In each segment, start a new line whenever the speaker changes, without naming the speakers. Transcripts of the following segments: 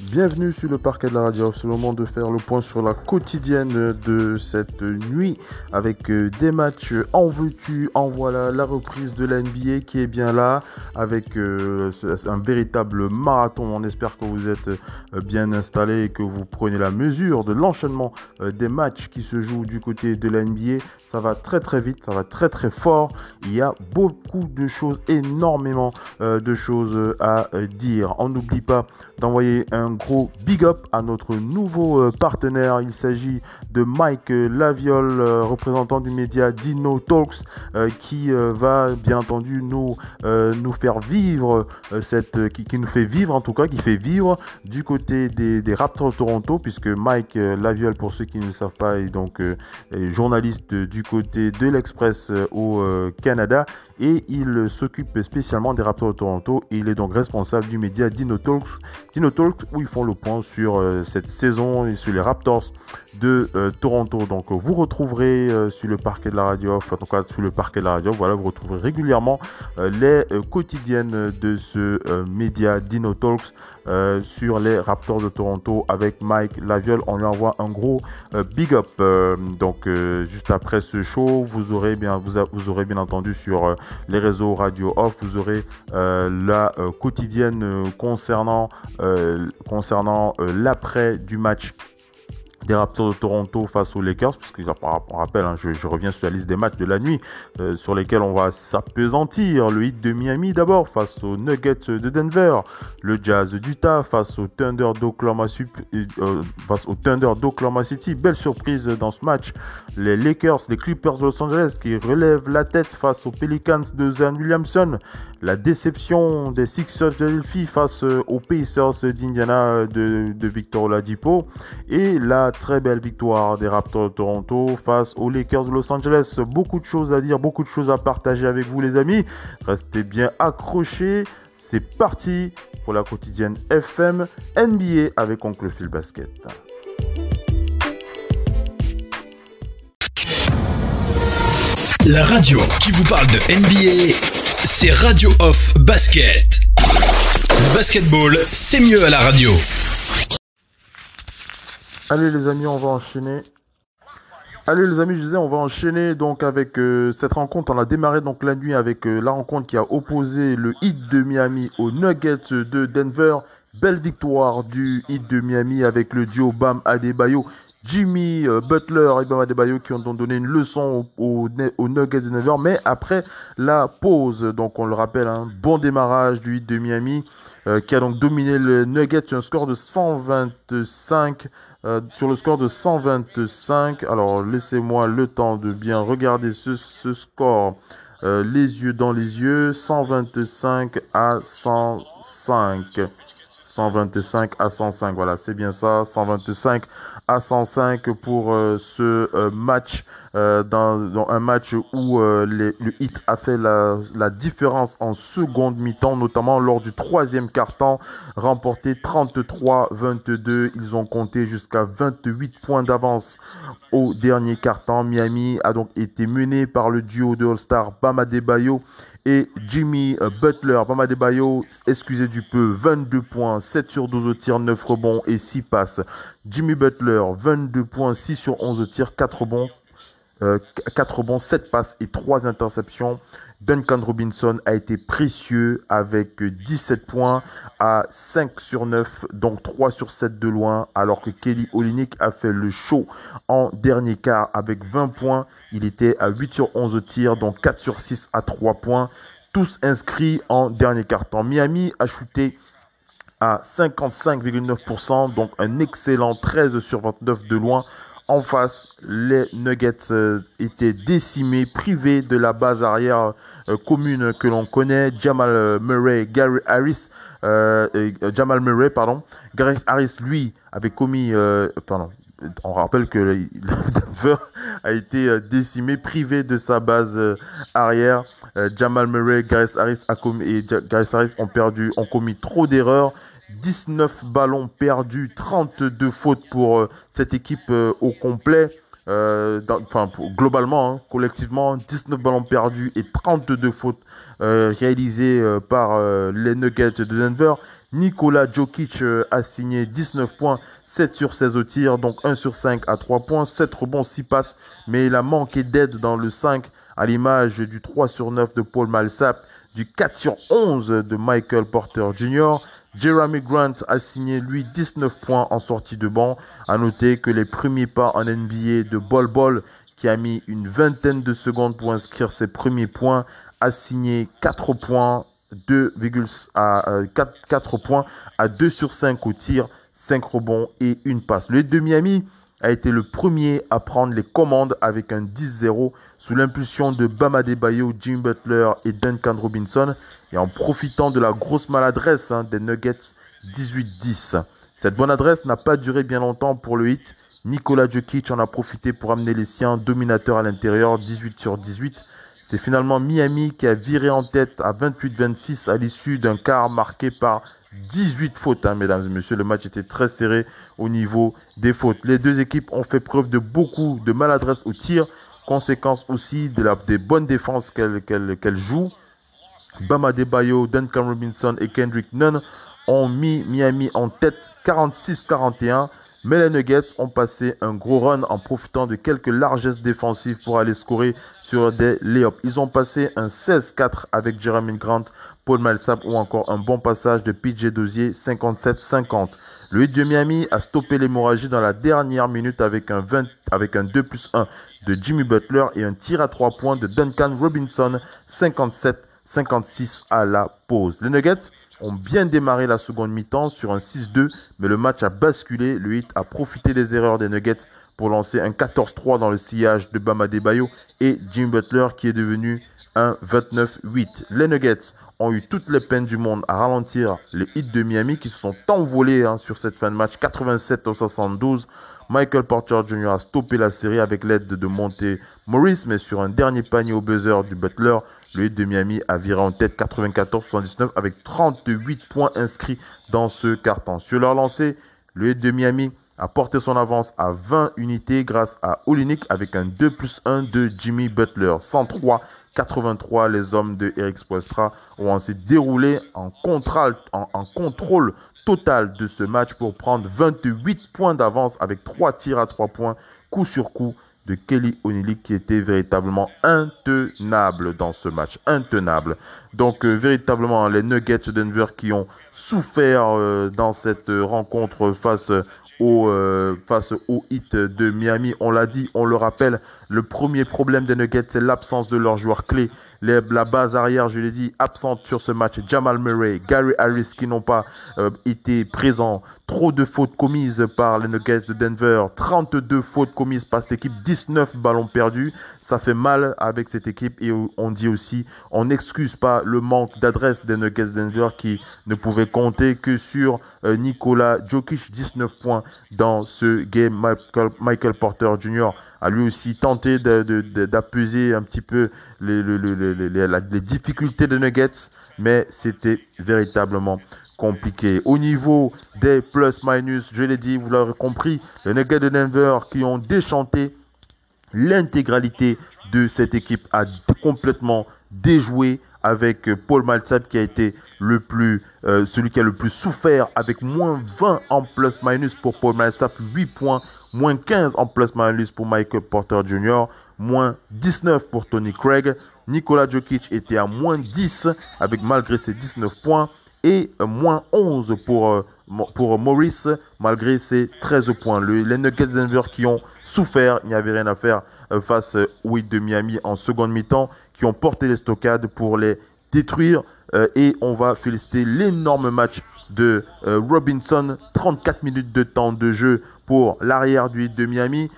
bienvenue sur le parquet de la radio. C'est le moment de faire le point sur la quotidienne de cette nuit avec euh, des matchs en veux-tu, en voilà, la reprise de la NBA qui est bien là avec euh, un véritable marathon. On espère que vous êtes euh, bien installés et que vous prenez la mesure de l'enchaînement des matchs qui se jouent du côté de la NBA. Ça va très très vite, ça va très très fort. Il y a beaucoup de choses, énormément de choses à dire. On n'oublie pas d'envoyer un gros big up à notre nouveau euh, partenaire. Il s'agit de Mike Laviole, euh, représentant du média Dino Talks, euh, qui va bien entendu nous, nous faire vivre cette, qui, nous fait vivre en tout cas, qui fait vivre du côté des, Raptors Toronto, puisque Mike Laviole, pour ceux qui ne le savent pas, est donc journaliste du côté de l'Express au Canada et il s'occupe spécialement des Raptors de Toronto. Et il est donc responsable du média Dino Talks, Dino Talks où ils font le point sur euh, cette saison et sur les Raptors de euh, Toronto. Donc vous retrouverez euh, sur le parquet de la radio, en tout cas sur le parquet de la radio, voilà, vous retrouverez régulièrement les quotidiennes de ce média Dino Talks euh, sur les Raptors de Toronto avec Mike Laviole. On lui envoie un gros euh, big up. Euh, donc juste après ce show, vous aurez bien, vous, vous aurez bien entendu sur les réseaux Radio Off, vous aurez la quotidienne concernant concernant l'après du match des Raptors de Toronto face aux Lakers, parce que on rappelle, hein, je, reviens sur la liste des matchs de la nuit euh, sur lesquels on va s'apesantir. Le hit de Miami d'abord face aux Nuggets de Denver, le Jazz d'Utah face aux Thunder d'Oklahoma euh, face au Thunder d'Oklahoma City. Belle surprise dans ce match. Les Lakers, les Clippers de Los Angeles qui relèvent la tête face aux Pelicans de Zan Williamson la déception des Sixers de Philadelphie face euh, aux Pacers d'Indiana euh, de, de, Victor Oladipo et la très belle victoire des Raptors de Toronto face aux Lakers de Los Angeles. Beaucoup de choses à dire, beaucoup de choses à partager avec vous les amis. Restez bien accrochés. C'est parti pour la quotidienne FM NBA avec Oncle Phil Basket.
La radio qui vous parle de NBA c'est Radio Off Basket. Basketball, c'est mieux à la radio.
Allez les amis, on va enchaîner. Allez les amis, je disais, on va enchaîner donc avec euh, cette rencontre. On a démarré donc la nuit avec euh, la rencontre qui a opposé le Heat de Miami aux Nuggets de Denver. Belle victoire du Heat de Miami avec le duo Bam Adebayo Jimmy euh, Butler et Bama Debayo qui ont donné une leçon aux au, Nuggets de Denver. Mais après la pause, donc on le rappelle, un hein, bon démarrage du 8 de Miami euh, qui a donc dominé le Nuggets sur un score de 125. Euh, sur le score de 125. Alors laissez-moi le temps de bien regarder ce, ce score. les yeux dans les yeux. 125 à 105. 125 à 105. Voilà, c'est bien ça. 125 à 105 pour euh, ce euh, match. Euh, dans, un match où le hit a fait la, la différence en seconde mi-temps, notamment lors du troisième quart-temps, remporté 33-22. Ils ont compté jusqu'à 28 points d'avance au dernier quart-temps. Miami a donc été mené par le duo de All-Star Bama Debayo et Jimmy euh, Butler, Bama Bayo, excusez du peu, 22 points, 7 sur 12 au tir, 9 rebonds et 6 passes. Jimmy Butler, 22 points, 6 sur 11 au tir, 4 rebonds, 4 euh, rebonds, 7 passes et 3 interceptions. Duncan Robinson a été précieux avec 17 points à 5 sur 9, donc 3 sur 7 de loin, alors que Kelly Olynyk a fait le show en dernier quart avec 20 points. Il était à 8 sur 11 au tir, donc 4 sur 6 à 3 points, tous inscrits en dernier quart temps. Miami a shooté à 55,9%, donc un excellent 13 sur 29 de loin en face, les Nuggets euh, étaient décimés, privés de la base arrière euh, commune que l'on connaît. Jamal Murray, Gary Harris, euh, Jamal Murray, pardon. Gary Harris, lui, avait commis, pardon, on rappelle que Denver a été décimé, privé de sa base arrière. Jamal Murray, Gary Harris, a commis, et Harris ont perdu, ont commis trop d'erreurs 19 ballons perdus, 32 fautes pour euh, cette équipe euh, au complet. Euh, enfin, globalement, hein, collectivement, 19 ballons perdus et 32 fautes réalisées par les Nuggets de Denver. Nikola Jokic a signé 19 points, 7 sur 16 au tir, donc 1 sur 5 à 3 points, 7 rebonds, 6 passes, mais il a manqué d'aide dans le 5 à l'image du 3 sur 9 de Paul Malsap, du 4 sur 11 de Michael Porter Jr. Jeremy Grant a signé lui 19 points en sortie de banc. À noter que les premiers pas en NBA de Bol Bol, qui a mis une vingtaine de secondes pour inscrire ses premiers points, a signé 4 points, 2, à, 4, euh, 4 points à 2 sur 5 au tir, 5 rebonds et une passe. Le de Miami a été le premier à prendre les commandes avec un 10-0 sous l'impulsion de Bama Bayo, Jim Butler et Duncan Robinson et en profitant de la grosse maladresse hein, des Nuggets 18-10. Cette bonne adresse n'a pas duré bien longtemps pour le hit. Nikola Jokic en a profité pour amener les siens dominateurs à l'intérieur 18 sur 18. C'est finalement Miami qui a viré en tête à 28-26 à l'issue d'un quart marqué par 18 fautes, hein, mesdames et messieurs. Le match était très serré au niveau des fautes. Les deux équipes ont fait preuve de beaucoup de maladresse au tir, conséquence aussi de la, des bonnes défenses qu'elles jouent. Bama Debayo, Duncan Robinson et Kendrick Nunn ont mis Miami en tête 46-41. Mais les Nuggets ont passé un gros run en profitant de quelques largesses défensives pour aller scorer sur des layups. Ils ont passé un 16-4 avec Jeremy Grant, Paul Malsap ou encore un bon passage de PJ Dozier 57-50. Le 8 de Miami a stoppé l'hémorragie dans la dernière minute avec un, 20, avec un 2 plus 1 de Jimmy Butler et un tir à 3 points de Duncan Robinson 57 56 à la pause. Les Nuggets ont bien démarré la seconde mi-temps sur un 6-2, mais le match a basculé. Le hit a profité des erreurs des Nuggets pour lancer un 14-3 dans le sillage de Bama Debayo et Jim Butler qui est devenu un 29-8. Les Nuggets ont eu toutes les peines du monde à ralentir les hits de Miami qui se sont envolés hein, sur cette fin de match 87 au 72. Michael Porter Jr. a stoppé la série avec l'aide de Monte Morris, mais sur un dernier panier au buzzer du Butler, le hit de Miami a viré en tête 94-79 avec 38 points inscrits dans ce carton. Sur leur lancée, le hit de Miami a porté son avance à 20 unités grâce à Olinik avec un 2 plus 1 de Jimmy Butler. 103 83, les hommes de Eric Spoelstra ont ensuite déroulé en, en, contrôle total de ce match pour prendre 28 points d'avance avec 3 tirs à 3 points, coup sur coup de Kelly Olynyk qui était véritablement intenable dans ce match, intenable. Donc euh, véritablement les Nuggets de Denver qui ont souffert euh, dans cette rencontre face au euh, face au hit de Miami. On l'a dit, on le rappelle, le premier problème des Nuggets c'est l'absence de leurs joueurs la base arrière, je l'ai dit, absente sur ce match. Jamal Murray, Gary Harris qui n'ont pas été présents. Trop de fautes commises par les Nuggets de Denver. 32 fautes commises par cette équipe. 19 ballons perdus. Ça fait mal avec cette équipe. Et on dit aussi, on n'excuse pas le manque d'adresse des Nuggets de Denver qui ne pouvaient compter que sur euh, Nikola Jokic. 19 points dans ce game. Michael Porter Jr. a lui aussi tenté d'appuyer un petit peu les, les difficultés des Nuggets. Mais c'était véritablement compliqué. Au niveau des plus-minus, je l'ai dit, vous l'aurez compris, les Nuggets de Denver qui ont déchanté l'intégralité de cette équipe a complètement déjoué avec Paul Malsap qui a été le plus, euh, celui qui a le plus souffert avec moins 20 en plus-minus pour Paul Malsap, 8 points, moins 15 en plus-minus pour Michael Porter Jr., moins 19 pour Tony Craig. Nikola Jokic était à moins 10 avec malgré ses 19 points et moins 11 pour, euh, pour Maurice malgré ses 13 points. Le, les Nuggets Denver qui ont souffert, il n'y avait rien à faire euh, face aux Heat de Miami en seconde mi-temps, qui ont porté les stockades pour les détruire. Euh, et on va féliciter l'énorme match de Robinson, 34 minutes de temps de jeu pour l'arrière du de Miami,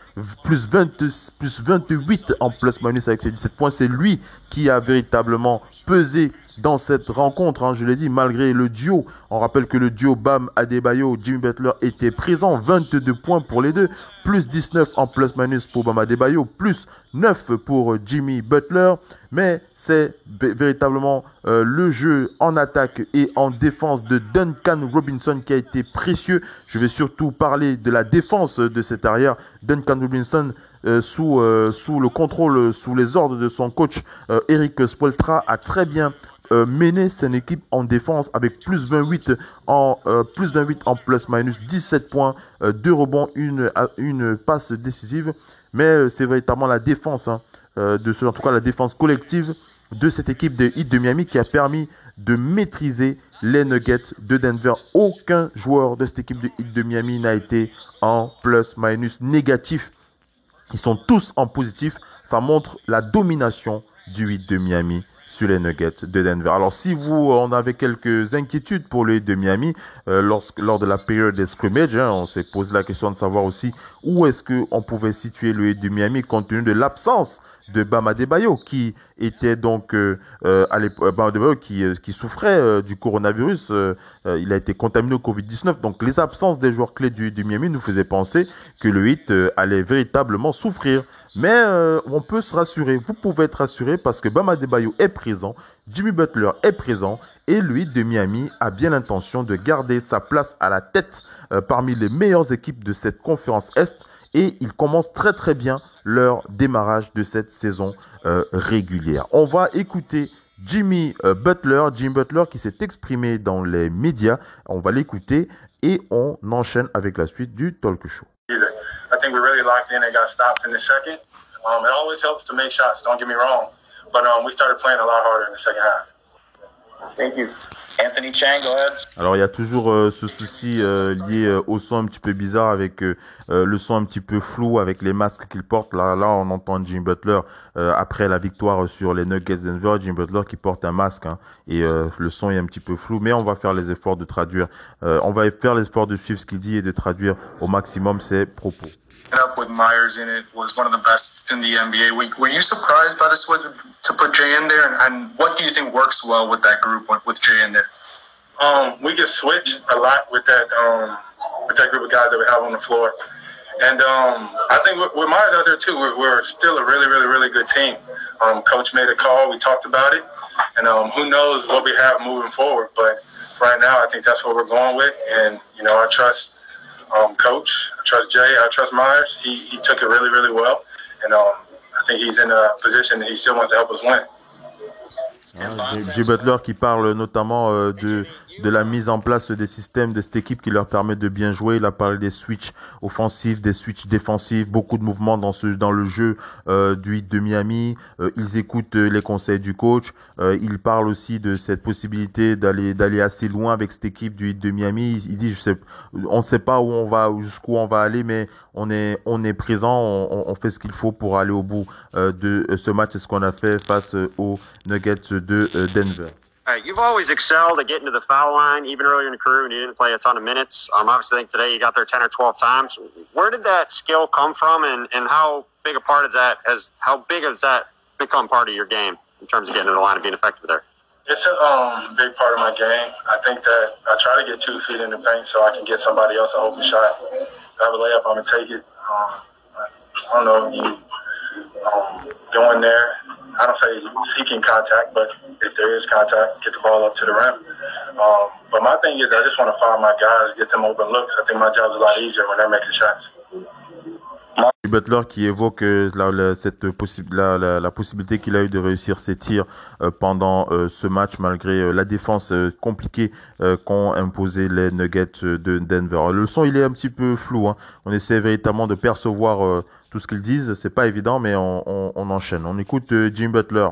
plus, 20, plus 28 en plus-minus avec ses 17 points. C'est lui qui a véritablement pesé dans cette rencontre. Hein, je l'ai dit, malgré le duo, on rappelle que le duo Bam Adebayo, Jimmy Butler était présent, 22 points pour les deux, plus 19 en plus-minus pour Bam Adebayo, plus 9 pour Jimmy Butler. Mais c'est véritablement euh, le jeu en attaque et en défense de Duncan Robinson qui a été précieux. Je vais surtout parler de la défense de cet arrière. Duncan Robinson euh, sous, euh, sous le contrôle, sous les ordres de son coach Eric Spolstra a très bien mené son équipe en défense avec plus 28 en plus 28 en plus minus 17 points, 2 rebonds, une, une passe décisive. Mais c'est véritablement la défense hein, de ce, en tout cas la défense collective de cette équipe de Heat de Miami qui a permis de maîtriser les Nuggets de Denver. Aucun joueur de cette équipe de Heat de Miami n'a été en plus-minus négatif. Ils sont tous en positif. Ça montre la domination du Heat de Miami sur les Nuggets de Denver. Alors si vous en avez quelques inquiétudes pour le Heat de Miami, euh, lors de la période des scrimmages, hein, on s'est posé la question de savoir aussi où est-ce qu'on pouvait situer le de Miami compte tenu de l'absence de Bama Debayo qui était donc euh, euh à qui, euh, qui souffrait du coronavirus. il a été contaminé au Covid-19. Donc les absences des joueurs clés du, du Miami nous faisaient penser que le hit allait véritablement souffrir. Mais on peut se rassurer. Vous pouvez être rassuré parce que Bama Debayo est présent, Jimmy Butler est présent et le hit de Miami a bien l'intention de garder sa place à la tête parmi les meilleures équipes de cette conférence Est et ils commencent très très bien leur démarrage de cette saison euh, régulière. On va écouter Jimmy euh, Butler, Jim Butler qui s'est exprimé dans les médias. On va l'écouter et on enchaîne avec la suite du talk show. I think we really locked in and got stops in the second. Um, it always helps to make shots, don't get me wrong. But um, we started playing a lot harder in the second half. Thank you. Alors il y a toujours euh, ce souci euh, lié euh, au son un petit peu bizarre avec le son un petit peu flou avec les masques qu'il porte. Là, là, on entend Jim Butler après la victoire sur les Nuggets Denver, Jim Butler qui porte un masque hein, et le son est un petit peu flou. Mais on va faire les efforts de traduire. on va faire l'effort de suivre ce qu'il dit et de traduire au maximum ses propos.
Up with Myers in it was one of the best in the NBA. Were, you surprised by switch to put Jay in there? And, what do you think works well with that group with Jay in there?
Um, we get switch a lot with that um, with that group of guys that we have on the floor. And um, I think with, with Myers out there too, we're, we're, still a really, really, really good team. Um, Coach made a call. We talked about it, and um, who knows what we have moving forward. But right now, I think that's what we're going with. And you know, I trust um, coach. I trust Jay. I trust Myers. He, he took it really, really well. And um, I think he's in a position that he still wants to help us win.
Ah, Jay Butler qui parle notamment euh, de de la mise en place des systèmes de cette équipe qui leur permet de bien jouer. Il a parlé des switches offensifs, des switches défensifs, beaucoup de mouvements dans ce dans le jeu euh, du hit de Miami. Euh, ils écoutent euh, les conseils du coach. Euh, il parle aussi de cette possibilité d'aller d'aller assez loin avec cette équipe du hit de Miami. Il, dit je sais, on ne sait pas où on va jusqu'où on va aller, mais on est on est présent, on, fait ce qu'il faut pour aller au bout de ce match. C'est ce qu'on a fait face aux Nuggets de Denver.
Right, you've always excelled at getting to the foul line, even earlier in the career when you didn't play a ton of minutes. Um, obviously, I think today you got there 10 or 12 times. Where did that skill come from, and, and how big a part of that has how big has that become part of your game in terms of getting to the line and being effective there?
It's a um, big part of my game. I think that I try to get two feet in the paint so I can get somebody else an open shot. If I have a layup, I'm gonna take it. Um, I don't know. You um, go in there, I don't say seeking contact, but if there is contact, get the ball up to the rim. Um, but my thing is, I just want to follow my guys, get them open looks. I think my job's a lot easier when they're making shots.
Butler qui évoque euh, la, cette possi la, la, la, possibilité qu'il a eu de réussir ses tirs euh, pendant euh, ce match malgré euh, la défense compliquée Denver. Le est un petit peu flou. Hein. On essaie véritablement tout ce qu'ils disent. C'est pas évident, mais on, on, on enchaîne. On écoute euh, Jim Butler.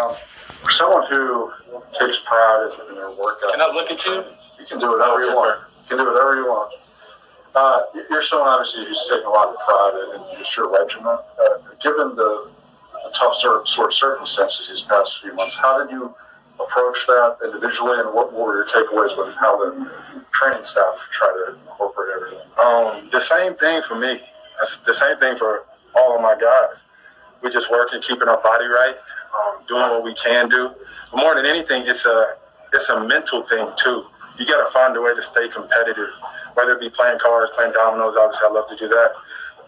Um, for someone who takes pride in their workout,
can I look at you?
You can do whatever you want. You can do whatever you want. Uh, you're someone obviously who's taking a lot of pride in just your regiment. Uh, given the, the tough sort, sort of circumstances these past few months, how did you approach that individually, and what were your takeaways with how the training staff try to incorporate everything?
Um, the same thing for me. That's the same thing for all of my guys. We're just working, keeping our body right. um, doing what we can do. But more than anything, it's a it's a mental thing too. You got to find a way to stay competitive, whether it be playing cards, playing dominoes. Obviously, I love to do that,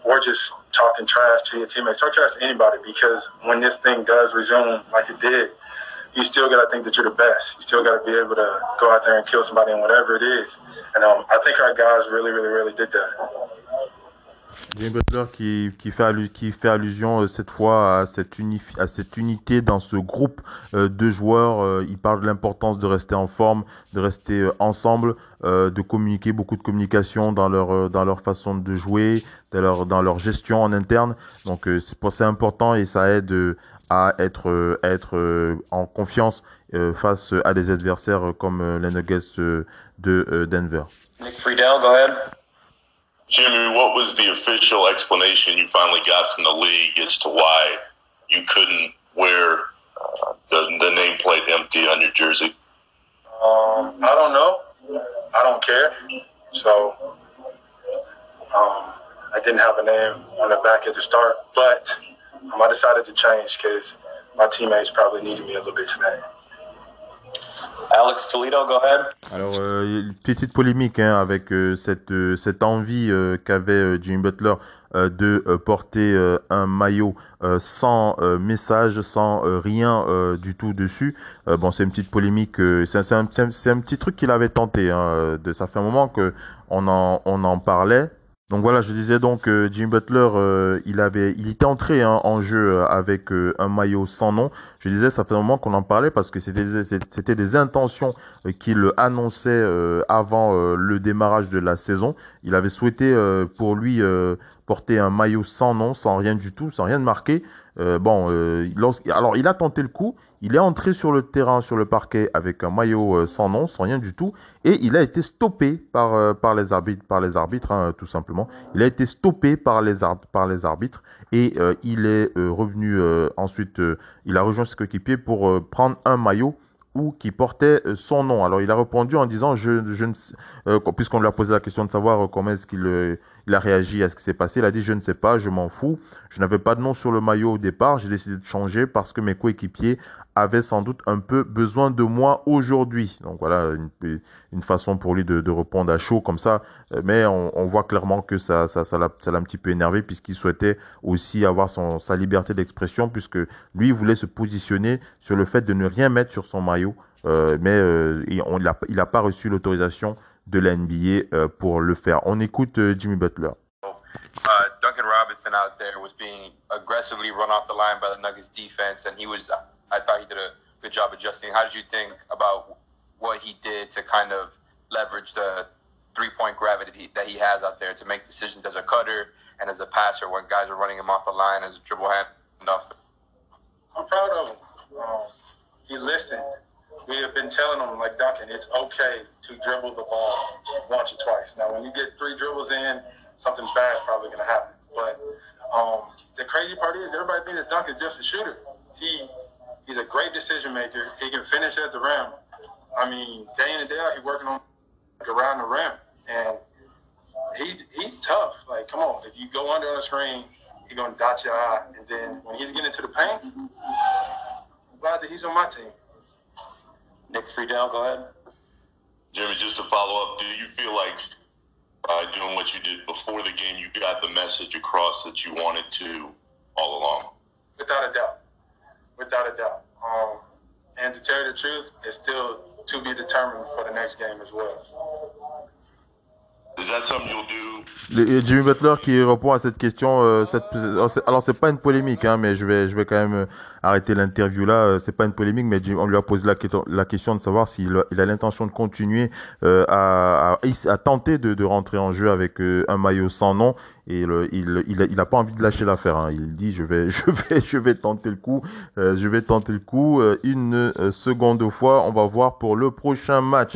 or just talking trash to your teammates. Talk trash to anybody because when this thing does resume like it did, you still got to think that you're the best. You still got to be able to go out there and kill somebody in whatever it is. And um, I think our guys really, really, really did that.
Jimmy Butler qui, qui, fait, qui fait allusion euh, cette fois à cette, à cette unité dans ce groupe euh, de joueurs. Euh, il parle de l'importance de rester en forme, de rester ensemble, de communiquer, beaucoup de communication dans leur, dans leur façon de jouer, dans leur, dans leur gestion en interne. Donc c'est important et ça aide à être, être en confiance face à des adversaires comme les Nuggets de Denver.
Nick Friedel, go ahead.
Jimmy, what was the official explanation you finally got from the league as to why you couldn't wear uh, the, the nameplate empty on your jersey?
Um, I don't know. I don't care. So um, I didn't have a name on the back at the start, but um, I decided to change because my teammates probably needed me a little bit today.
Alex Toledo, go ahead.
Alors, euh, petite polémique hein, avec euh, cette, euh, cette envie qu'avait Jimmy Butler de porter un maillot sans message, sans rien du tout dessus. bon, c'est une petite polémique. c'est un, petit truc qu'il avait tenté. Hein, ça fait un moment que on en, on en parlait. Donc voilà, je disais donc euh, Jim Butler, euh, il avait, il était entré hein, en jeu euh, avec euh, un maillot sans nom. Je disais, ça fait un moment qu'on en parlait parce que c'était c'était des intentions qu'il annonçait avant le démarrage de la saison. Il avait souhaité pour lui porter un maillot sans nom, sans rien du tout, sans rien de marqué. Bon, alors il a tenté le coup. Il est entré sur le terrain, sur le parquet, avec un maillot euh, sans nom, sans rien du tout, et il a été stoppé par, euh, les arbitres, hein, tout simplement. Il a été stoppé par les, arbitres, et euh, il est revenu ensuite, il a rejoint ses coéquipiers pour prendre un maillot ou qui portait son nom. Alors il a répondu en disant, ne, puisqu'on lui a posé la question de savoir comment est-ce qu'il il a réagi à ce qui s'est passé. Il a dit Je ne sais pas, je m'en fous. Je n'avais pas de nom sur le maillot au départ. J'ai décidé de changer parce que mes coéquipiers avait sans doute un peu besoin de moi aujourd'hui. Donc voilà, une, façon pour lui de, de, répondre à chaud comme ça. Euh, mais on, voit clairement que ça, l'a un petit peu énervé puisqu'il souhaitait aussi avoir son, sa liberté d'expression puisque lui voulait se positionner sur le fait de ne rien mettre sur son maillot. Euh, mais euh, il n'a pas reçu l'autorisation de la NBA pour le faire. On écoute Jimmy Butler.
Uh, Duncan Robinson out there was being aggressively run off the line by Nuggets defense, and he was I thought he did a good job adjusting. How did you think about what he did to kind of leverage the three point gravity that he has out there to make decisions as a cutter and as a passer when guys are running him off the line as a dribble handoff?
I'm proud of him. Um, he listened. We have been telling him, like Duncan, it's okay to dribble the ball once or twice. Now, when you get three dribbles in, something bad is probably going to happen. But um, the crazy part is everybody thinks that Duncan's just a shooter. He He's a great decision maker. He can finish at the rim. I mean, day in and day out, he's working on around the rim, and he's he's tough. Like, come on, if you go under on the screen, he's gonna dot your eye, and then when he's getting to the paint, I'm glad that he's on my team.
Nick Friedel, go ahead.
Jimmy, just to follow up, do you feel like by doing what you did before the game, you got the message across that you wanted to all along?
Without a doubt without a doubt. Um, and to tell you the truth, it's still to be determined for the next game as well.
Le,
Jimmy Butler qui répond à cette question. Euh, cette, alors c'est pas une polémique, hein, mais je vais, je vais quand même euh, arrêter l'interview là. Euh, c'est pas une polémique, mais on lui a posé la, la question de savoir s'il il a l'intention de continuer euh, à, à, à, tenter de, de, rentrer en jeu avec euh, un maillot sans nom. Et le, il, il, a pas envie de lâcher l'affaire. Hein. Il dit je vais, je vais, je vais tenter le coup. je vais tenter le coup une seconde fois. On va voir pour le prochain match.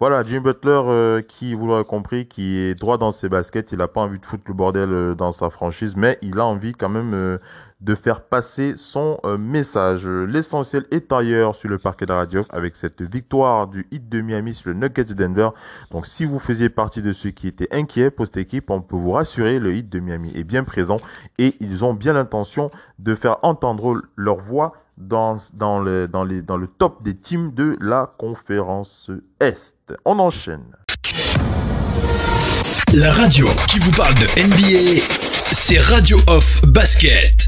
Voilà, Jim Butler, euh, qui, vous l'aurez compris, qui est droit dans ses baskets. Il n'a pas envie de foutre le bordel euh, dans sa franchise, mais il a envie quand même euh, de faire passer son message. L'essentiel est ailleurs sur le parquet de radio avec cette victoire du hit de Miami sur le Nuggets de Denver. Donc, si vous faisiez partie de ceux qui étaient inquiets pour cette équipe, on peut vous rassurer, le hit de Miami est bien présent et ils ont bien l'intention de faire entendre leur voix dans, dans, le, dans, dans le top des teams de la conférence Est. On enchaîne.
La radio qui vous parle de NBA, c'est Radio Off Basket.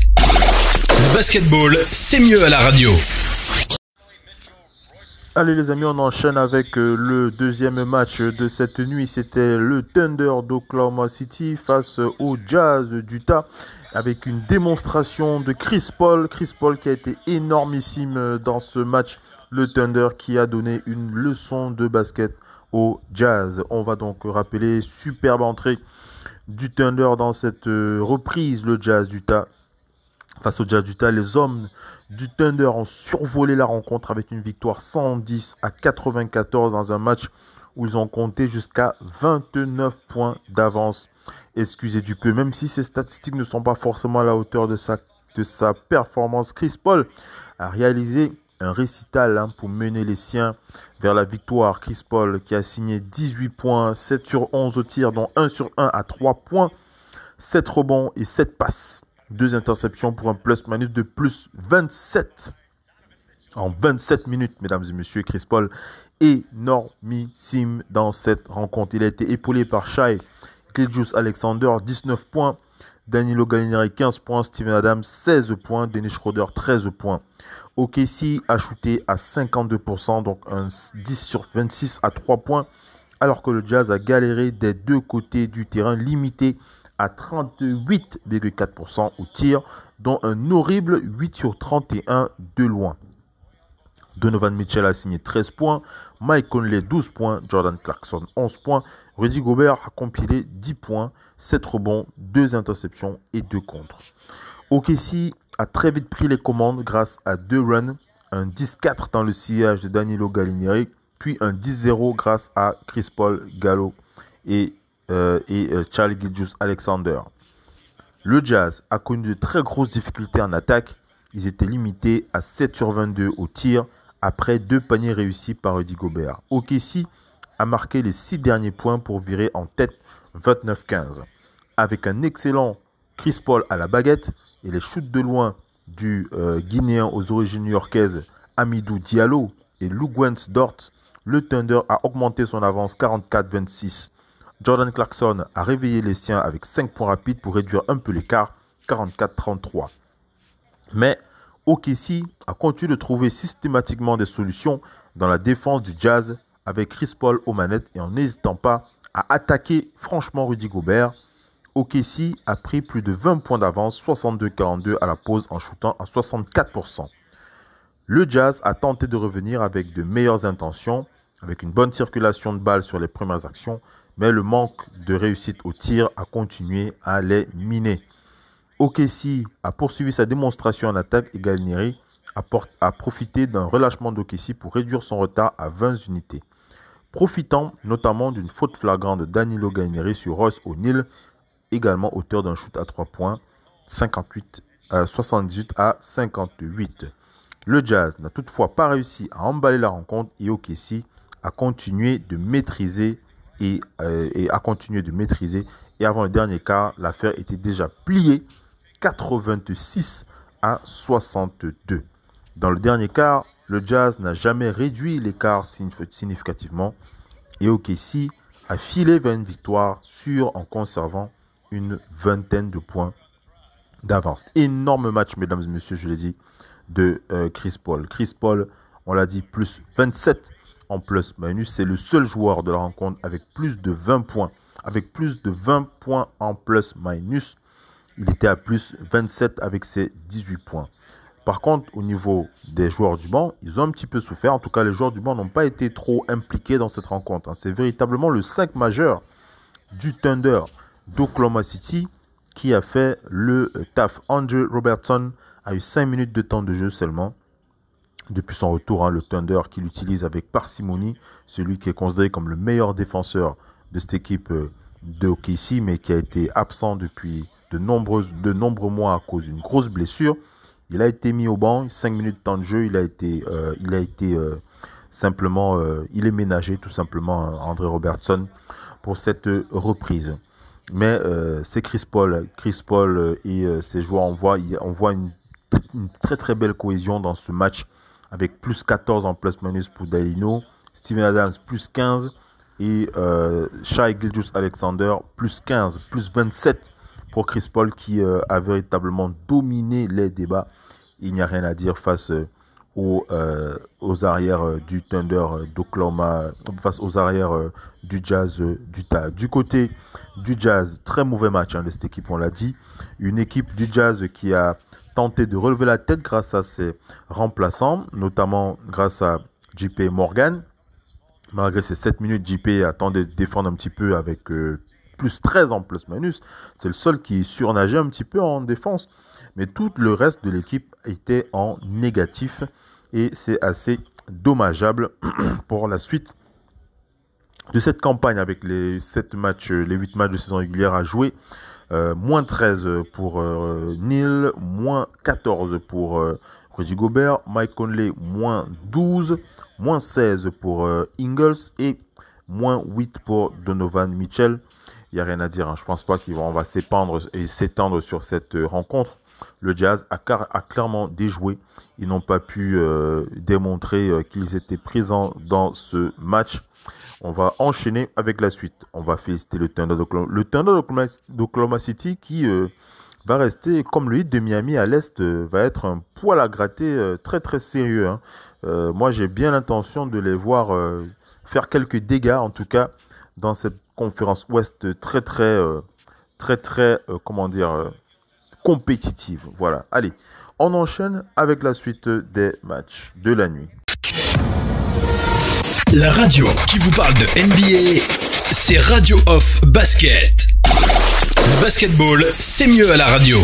Basketball, c'est mieux à la radio.
Allez les amis, on enchaîne avec euh, le deuxième match de cette nuit. C'était le Thunder d'Oklahoma City face au Jazz d'Utah avec une démonstration de Chris Paul. Chris Paul qui a été énormissime dans ce match. Le Thunder qui a donné une leçon de basket au Jazz. On va donc rappeler superbe entrée du Thunder dans cette euh, reprise, le Jazz d'Utah. Face au Jazz d'Utah, les hommes du Thunder ont survolé la rencontre avec une victoire 110 à 94 dans un match où ils ont compté jusqu'à 29 points d'avance. Excusez du peu, même si ces statistiques ne sont pas forcément à la hauteur de sa, de sa performance, Chris Paul a réalisé un récital hein, pour mener les siens vers la victoire. Chris Paul qui a signé 18 points, 7 sur 11 au tir, dont 1 sur 1 à 3 points, 7 rebonds et 7 passes. Deux interceptions pour un plus-minus de plus 27 en 27 minutes, mesdames et messieurs. Chris Paul, énormissime dans cette rencontre. Il a été épaulé par Shai Giljus Alexander, 19 points. Danilo Gallinari, 15 points. Steven Adams, 16 points. Denis Schroeder, 13 points. OKC a shooté à 52%, donc un 10 sur 26 à 3 points, alors que le Jazz a galéré des deux côtés du terrain, limité à 38,4% au tir, dont un horrible 8 sur 31 de loin. Donovan Mitchell a signé 13 points, Mike Conley 12 points, Jordan Clarkson 11 points, Rudy Gobert a compilé 10 points, 7 rebonds, 2 interceptions et 2 contres. OKC a très vite pris les commandes grâce à deux runs, un 10-4 dans le sillage de Danilo Gallinari, puis un 10-0 grâce à Chris Paul Gallo et et euh, Charlie Gilgius Alexander. Le Jazz a connu de très grosses difficultés en attaque. Ils étaient limités à 7 sur 22 au tir après deux paniers réussis par Rudy Gobert. OKC a marqué les 6 derniers points pour virer en tête 29-15. Avec un excellent Chris Paul à la baguette et les shoots de loin du euh, Guinéen aux origines new-yorkaises Amidou Diallo et Lou Dort, le Thunder a augmenté son avance 44-26 Jordan Clarkson a réveillé les siens avec 5 points rapides pour réduire un peu l'écart, 44-33. Mais OKC a continué de trouver systématiquement des solutions dans la défense du Jazz avec Chris Paul aux manettes et en n'hésitant pas à attaquer franchement Rudy Gobert. OKC a pris plus de 20 points d'avance, 62-42 à la pause en shootant à 64%. Le Jazz a tenté de revenir avec de meilleures intentions, avec une bonne circulation de balles sur les premières actions, mais le manque de réussite au tir a continué à les miner. OKC a poursuivi sa démonstration en attaque et Gallinari a, profité d'un relâchement d'OKC pour réduire son retard à 20 unités. Profitant notamment d'une faute flagrante de Danilo Gallinari sur Royce O'Neill, également auteur d'un shoot à 3 points, 58, 78 à 58. Le Jazz n'a toutefois pas réussi à emballer la rencontre et OKC a continué de maîtriser euh, et, a continué de maîtriser. Et avant le dernier quart, l'affaire était déjà pliée 86 à 62. Dans le dernier quart, le Jazz n'a jamais réduit l'écart significativement et OKC a filé vers une victoire sûre en conservant une vingtaine de points d'avance. Énorme match, mesdames et messieurs, je l'ai dit, de euh, Chris Paul. Chris Paul, on l'a dit, plus 27 en plus-minus. C'est le seul joueur de la rencontre avec plus de 20 points. Avec plus de 20 points en plus-minus. Il était à plus 27 avec ses 18 points. Par contre, au niveau des joueurs du banc, ils ont un petit peu souffert. En tout cas, les joueurs du banc n'ont pas été trop impliqués dans cette rencontre. Hein. C'est véritablement le 5 majeur du Thunder d'Oklahoma City qui a fait le taf. Andrew Robertson a eu 5 minutes de temps de jeu seulement depuis son retour, hein, le Thunder qu'il utilise avec parcimonie, celui qui est considéré comme le meilleur défenseur de cette équipe euh, de OKC, mais qui a été absent depuis de, nombreux, mois à cause d'une grosse blessure. Il a été mis au banc, 5 minutes de temps de jeu, il a été, euh, euh, simplement, il est ménagé tout simplement André Robertson pour cette reprise. Mais c'est Chris Paul, Chris Paul et ses joueurs, on voit, on voit une une très très belle cohésion dans ce match avec plus 14 en plus-minus pour Dalino, Steven Adams plus 15 et euh, Shai Alexander plus 15, plus 27 pour Chris Paul qui euh, a véritablement dominé les débats. Il n'y a rien à dire face euh, aux, arrières du Thunder d'Oklahoma, face aux arrières du Jazz d'Utah. Du côté du Jazz, très mauvais match hein, de cette équipe, on l'a dit. Une équipe du Jazz qui a tenté de relever la tête grâce à ses remplaçants, notamment grâce à JP Morgan. Malgré ces 7 minutes, JP attendait de défendre un petit peu avec euh, plus 13 en plus-minus. C'est le seul qui surnageait un petit peu en défense. Mais tout le reste de l'équipe était en négatif. Et c'est assez dommageable pour la suite de cette campagne avec les 7 matchs, les 8 matchs de saison régulière à jouer. Euh, moins 13 pour euh, Neil, moins 14 pour euh, Rudy Gobert, Mike Conley, moins 12, moins 16 pour Ingles et moins 8 pour Donovan Mitchell. Il n'y a rien à dire, hein. je pense pas qu'on va s'épandre et s'étendre sur cette rencontre. Le Jazz a clairement déjoué. Ils n'ont pas pu démontrer qu'ils étaient présents dans ce match. On va enchaîner avec la suite. On va féliciter le Thunder d'Oklahoma City qui euh, va rester, comme le hit de Miami à l'Est, euh, va être un poil à gratter euh, très très sérieux. Hein. moi j'ai bien l'intention de les voir faire quelques dégâts, en tout cas, dans cette conférence Ouest très très très très, comment dire, compétitive. Voilà, allez, on enchaîne avec la suite des matchs de la nuit.
La radio qui vous parle de NBA, c'est Radio Off Basket. Basketball, c'est mieux à la radio.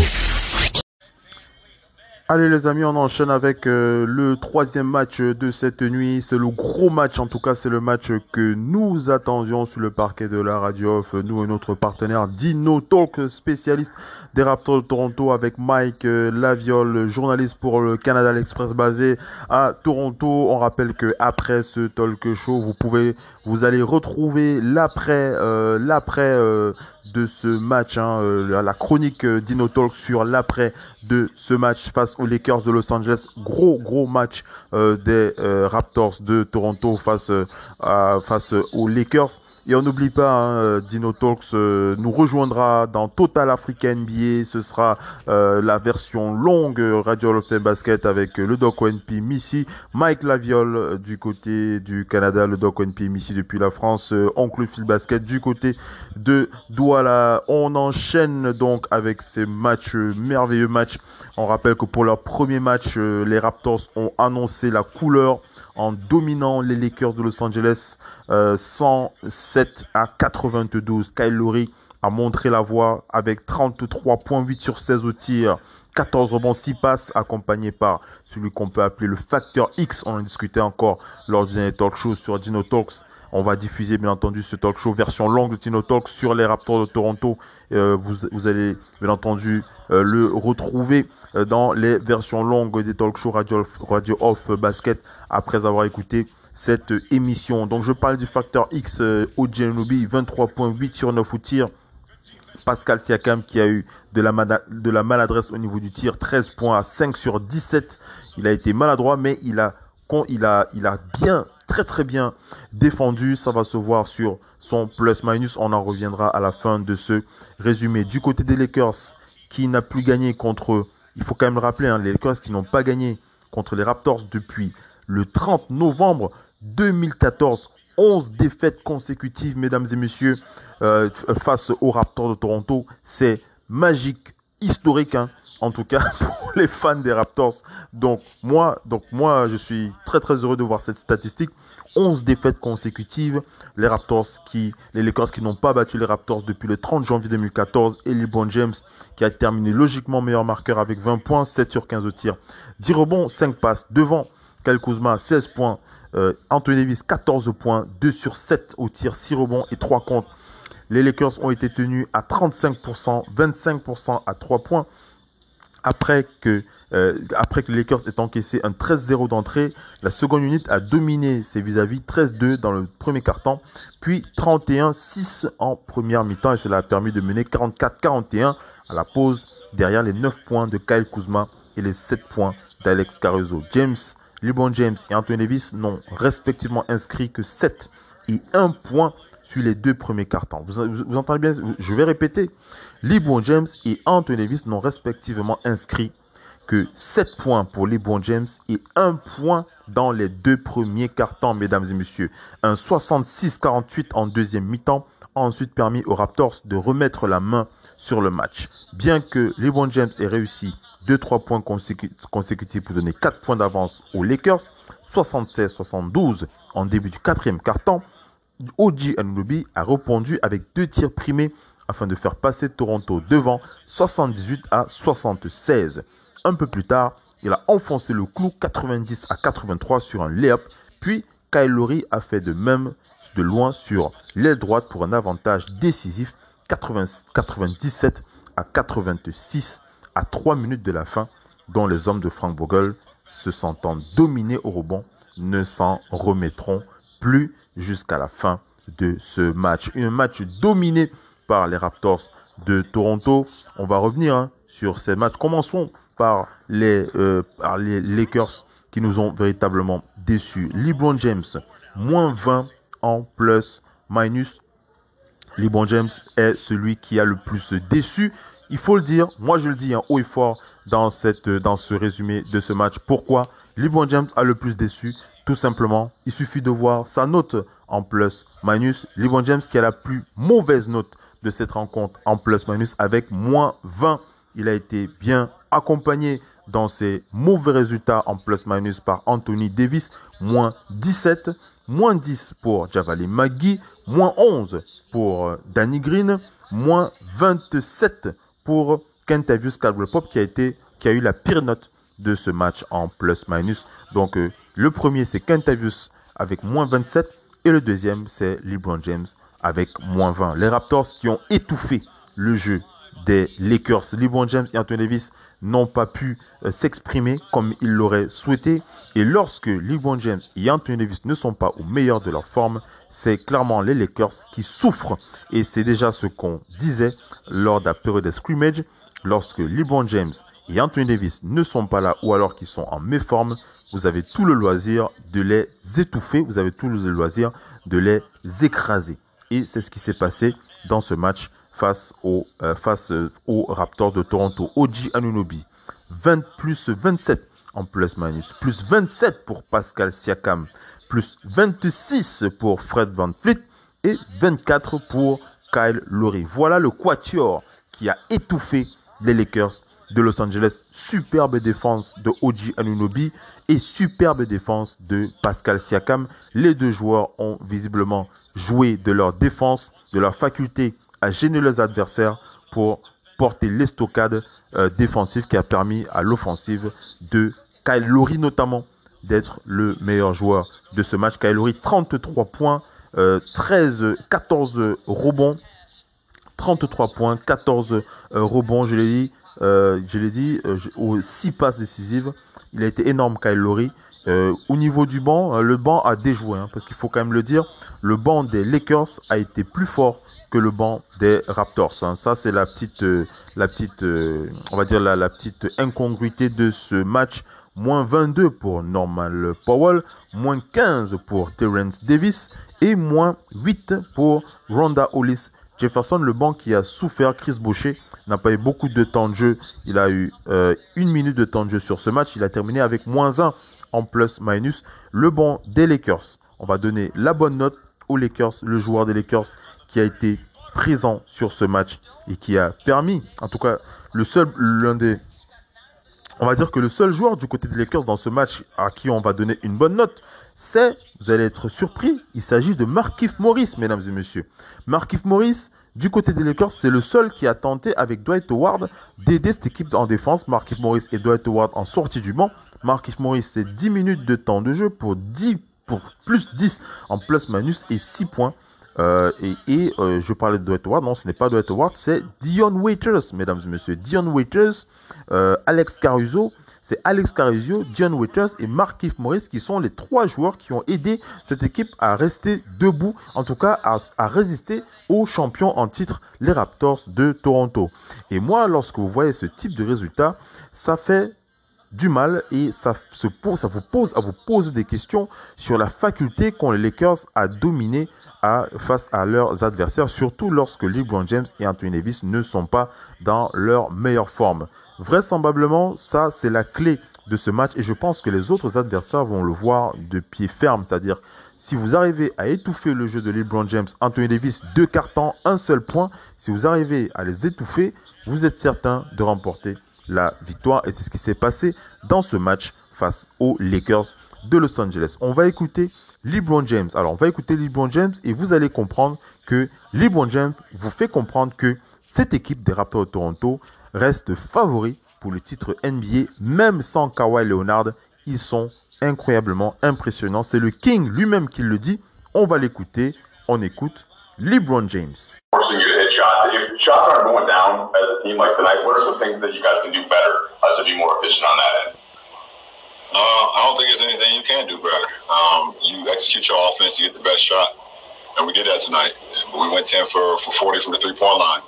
Allez les amis, on enchaîne avec euh, le troisième match de cette nuit. C'est le gros match, en tout cas c'est le match que nous attendions sur le parquet de la radio off. Nous et notre partenaire Dino Talk, spécialiste des Raptors de Toronto avec Mike euh, Laviole, journaliste pour le Canada L'Express basé à Toronto. On rappelle que après ce talk show, vous pouvez, vous allez retrouver l'après, euh, l'après euh, de ce match, hein, la chronique Dino Talk sur l'après de ce match face aux Lakers de Los Angeles. Gros gros match des Raptors de Toronto face à, face aux Lakers. Et on n'oublie pas, hein, euh, Dino Talks euh, nous rejoindra dans Total Africa NBA. Ce sera euh, la version longue Radio of Basket avec le Doc ONP Missy, Mike Laviole du côté du Canada, le Doc ONP Missy depuis la France, Oncle Phil Basket du côté de Douala. On enchaîne donc avec ces matchs, merveilleux matchs. On rappelle que pour leur premier match, les Raptors ont annoncé la couleur en dominant les Lakers de Los Angeles 107 euh, à 92. Kyle Lowry a montré la voie avec 33.8 sur 16 au tir. 14 rebonds, 6 passes, accompagné par celui qu'on peut appeler le facteur X. On en discutait encore lors du dernier talk show sur Dino Talks. On va diffuser bien entendu ce talk show version longue de Dino Talks sur les Raptors de Toronto. Euh, vous, allez bien entendu euh, le retrouver dans les versions longues des talk shows Radio, Radio Off Basket après avoir écouté cette émission. Donc je parle du facteur X euh, au 23.8 sur 9 au tir. Pascal Siakam qui a eu de la, maladresse au niveau du tir, 13 points à 5 sur 17. Il a été maladroit, mais il a, il a, il a bien, très très bien défendu. Ça va se voir sur son plus-minus. On en reviendra à la fin de ce résumé. Du côté des Lakers, qui n'a plus gagné contre, il faut quand même le rappeler, hein, les Lakers qui n'ont pas gagné contre les Raptors depuis le 30 novembre 2014. 11 défaites consécutives, mesdames et messieurs, euh, face aux Raptors de Toronto. C'est magique, historique, hein, en tout cas pour les fans des Raptors. Donc moi, donc moi, je suis très très heureux de voir cette statistique. 11 défaites consécutives. Les Raptors qui, les Lakers qui n'ont pas battu les Raptors depuis le 30 janvier 2014 et LeBron James qui a terminé logiquement meilleur marqueur avec 20 points, 7 sur 15 au tir. 10 rebonds, 5 passes devant Kyle Kuzma, 16 points. Euh, Anthony Davis, 14 points. 2 sur 7 au tir, 6 rebonds et 3 comptes. Les Lakers ont été tenus à 35%, 25% à 3 points. Après que, euh, après que les Lakers aient encaissé un 13-0 d'entrée, la seconde unité a dominé ses vis-à-vis 13-2 dans le premier quart-temps, puis 31-6 en première mi-temps et cela a permis de mener 44-41 à la pause derrière les 9 points de Kyle Kuzma et les 7 points d'Alex Caruso. James, LeBron James et Anthony Davis n'ont respectivement inscrit que 7 et 1 point sur les deux premiers cartons. Vous, entendez bien? Je vais répéter. LeBron James et Anthony Davis n'ont respectivement inscrit que 7 points pour LeBron James et 1 point dans les deux premiers cartons, mesdames et messieurs. Un 66-48 en deuxième mi-temps a ensuite permis aux Raptors de remettre la main sur le match. Bien que LeBron James ait réussi 2-3 points consécutifs pour donner 4 points d'avance aux Lakers, 76-72 en début du quatrième carton, OG Anunobi a répondu avec deux tirs primés afin de faire passer Toronto devant 78 à 76. Un peu plus tard, il a enfoncé le clou 90 à 83 sur un layup, puis Kyle Lowry a fait de même de loin sur l'aile droite pour un avantage décisif 97 à 86 à 3 minutes de la fin, dont les hommes de Frank Vogel, se sentant dominés au rebond, ne s'en remettront plus jusqu'à la fin de ce match. Un match dominé par les Raptors de Toronto. On va revenir hein, sur ces matchs. Commençons par les, euh, par les Lakers qui nous ont véritablement déçus. LeBron James, moins 20 en plus, minus. LeBron James est celui qui a le plus déçu. Il faut le dire, moi je le dis en haut et fort dans, cette, dans ce résumé de ce match. Pourquoi LeBron James a le plus déçu? Tout simplement, il suffit de voir sa note en plus, minus. LeBron James qui a la plus mauvaise note de cette rencontre en plus, minus avec moins 20. Il a été bien accompagné dans ses mauvais résultats en plus-minus par Anthony Davis, moins 17, moins 10 pour Javali Magui, moins 11 pour euh, Danny Green, moins 27 pour Kentavius Caldwell Pop qui a été qui a eu la pire note de ce match en plus-minus. Donc euh, le premier c'est Kentavius avec moins 27 et le deuxième c'est LeBron James avec moins 20. Les Raptors qui ont étouffé le jeu des Lakers. LeBron James et Anthony Davis n'ont pas pu euh, s'exprimer comme ils l'auraient souhaité. Et lorsque LeBron James et Anthony Davis ne sont pas au meilleur de leur forme, c'est clairement les Lakers qui souffrent. Et c'est déjà ce qu'on disait lors de la période de scrimmage. Lorsque LeBron James et Anthony Davis ne sont pas là ou alors qu'ils sont en méforme, vous avez tout le loisir de les étouffer, vous avez tout le loisir de les écraser. Et c'est ce qui s'est passé dans ce match face, au, euh, face euh, aux Raptors de Toronto. OG Anunobi, 20 plus 27 en plus-minus, plus 27 pour Pascal Siakam, plus 26 pour Fred Van Fleet et 24 pour Kyle Lowry. Voilà le quatuor qui a étouffé les Lakers de Los Angeles. Superbe défense de OG Anunobi et superbe défense de Pascal Siakam. Les deux joueurs ont visiblement joué de leur défense, de leur faculté à gêner les adversaires pour porter l'estocade euh, défensive qui a permis à l'offensive de Kyle Lowry notamment d'être le meilleur joueur de ce match. Kyle Lowry 33 points, 13, euh, 14 rebonds, 33 points, 14 euh, rebonds, je l'ai dit, je l'ai dit, aux 6 passes décisives. Il a été énorme Kyle Lowry. au niveau du banc, le banc a déjoué, hein, parce qu'il faut quand même le dire, le banc des Lakers a été plus fort que le banc des Raptors. Hein. Ça, c'est la petite, incongruité de ce match. Moins 22 pour Norman Powell, moins 15 pour Terence Davis et moins 8 pour Ronda Hollis Jefferson. Le banc qui a souffert, Chris Boucher n'a pas eu beaucoup de temps de jeu. Il a eu euh, une minute de temps de jeu sur ce match. Il a terminé avec moins 1 en plus-minus. Le banc des Lakers. On va donner la bonne note aux Lakers, le joueur des Lakers qui a été présent sur ce match et qui a permis, en tout cas, le seul, l'un des, on va dire que le seul joueur du côté des Lakers dans ce match à qui on va donner une bonne note, c'est, vous allez être surpris, il s'agit de Markif Morris, mesdames et messieurs. Markif Morris, du côté des Lakers, c'est le seul qui a tenté avec Dwight Howard d'aider cette équipe en défense. Markif Morris et Dwight Howard en sortie du banc. Markif Morris, c'est 10 minutes de temps de jeu pour 10 pour plus 10 en plus-minus et 6 points. Euh, et, euh, je parlais de Dwight Howard, non, ce n'est pas Dwight Howard, c'est Dion Waiters, mesdames et messieurs. Dion Waiters, euh, Alex Caruso, c'est Alex Caruso, Dion Waiters et Markif Morris qui sont les trois joueurs qui ont aidé cette équipe à rester debout, en tout cas à, à résister aux champions en titre, les Raptors de Toronto. Et moi, lorsque vous voyez ce type de résultat, ça fait du mal et ça, vous pose à vous poser des questions sur la faculté qu'ont les Lakers à dominer face à leurs adversaires, surtout lorsque LeBron James et Anthony Davis ne sont pas dans leur meilleure forme. Vraisemblablement, ça c'est la clé de ce match et je pense que les autres adversaires vont le voir de pied ferme, c'est-à-dire si vous arrivez à étouffer le jeu de LeBron James, Anthony Davis, deux cartons, un seul point, si vous arrivez à les étouffer, vous êtes certain de remporter la victoire. Et c'est ce qui s'est passé dans ce match face aux Lakers de Los Angeles. On va écouter LeBron James. Alors, on va écouter LeBron James et vous allez comprendre que LeBron James vous fait comprendre que cette équipe des Raptors de Toronto reste favori pour le titre NBA, même sans Kawhi Leonard. Ils sont incroyablement impressionnants. C'est le King lui-même qui le dit. On va l'écouter. On écoute LeBron James.
Shots. If shots aren't going down as a team like tonight, what are some things that you guys can do better uh, to be more efficient on that end?
Uh, I don't think there's anything you can do better. Um, you execute your offense, you get the best shot, and we did that tonight. We went 10 for, for 40 from the three point line.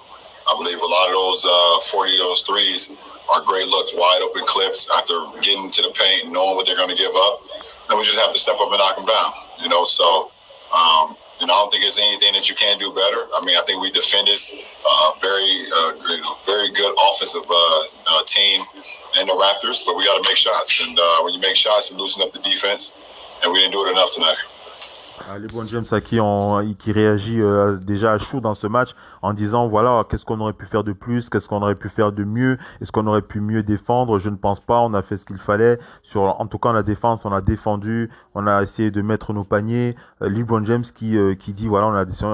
I believe a lot of those uh, 40 of those threes are great looks, wide open clips after getting to the paint knowing what they're going to give up. And we just have to step up and knock them down, you know. So, um, you know, I don't think there's anything that you can do better. I mean, I think we defended uh, very, uh, you very good offensive uh, uh, team in the Raptors, but we got to make shots. And uh, when you make shots, it loosens up the defense, and we didn't do it enough tonight.
LeBron James qui, réagit euh, déjà à chaud dans ce match en disant voilà qu'est-ce qu'on aurait pu faire de plus, qu'est-ce qu'on aurait pu faire de mieux, est-ce qu'on aurait pu mieux défendre? Je ne pense pas, on a fait ce qu'il fallait. Sur en tout cas la défense, on a défendu, on a essayé de mettre nos paniers. Euh, LeBron James qui euh, qui dit voilà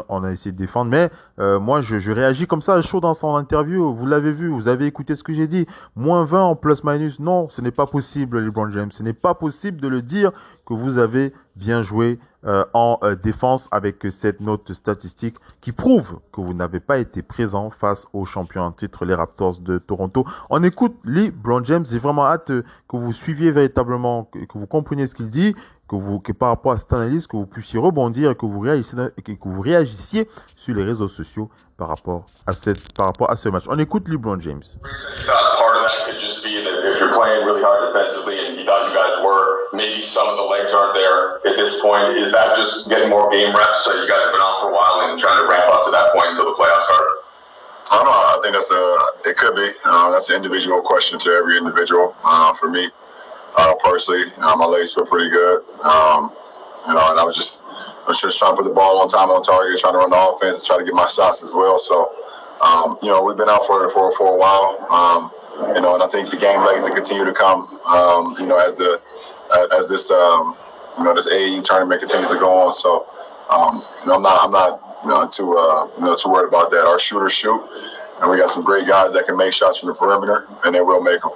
on a essayé de défendre, mais euh, moi je, je réagis comme ça à chaud dans son interview. Vous l'avez vu, vous avez écouté ce que j'ai dit. Moins 20 en plus minus, non, ce n'est pas possible LeBron James, ce n'est pas possible de le dire que vous avez bien joué euh, en euh, défense avec cette note statistique qui prouve que vous n'avez pas été présent face aux champions en titre, les Raptors de Toronto. On écoute LeBron James. J'ai vraiment hâte euh, que vous suiviez véritablement, que, que vous compreniez ce qu'il dit, que vous, que par rapport à cette analyse, que vous puissiez rebondir et que vous réagissiez, que vous réagissiez sur les réseaux sociaux par rapport à cette, par rapport à ce match. On écoute LeBron James.
Part of that could just be that if you're playing really hard defensively and you thought you guys were, maybe some of the legs aren't there at this point. Is that just getting more game reps? So you guys have been on for a while and trying to ramp up to that point until the playoffs start?
I don't know. I think that's a. It could be. Uh, that's an individual question to every individual. Uh, for me, uh, personally, my legs feel pretty good. Um, you know, and I was just, I was just trying to put the ball on time on target, trying to run the offense, and try to get my shots as well. So, um, you know, we've been out for for for a while. Um, you know, and I think the game legs will continue to come. Um, you know, as the as this um, you know this AAU tournament continues to go on. So, um, you know, I'm not I'm not you know too uh, you know too worried about that. Our shooters shoot, and we got some great guys that can make shots from the perimeter, and they will make them.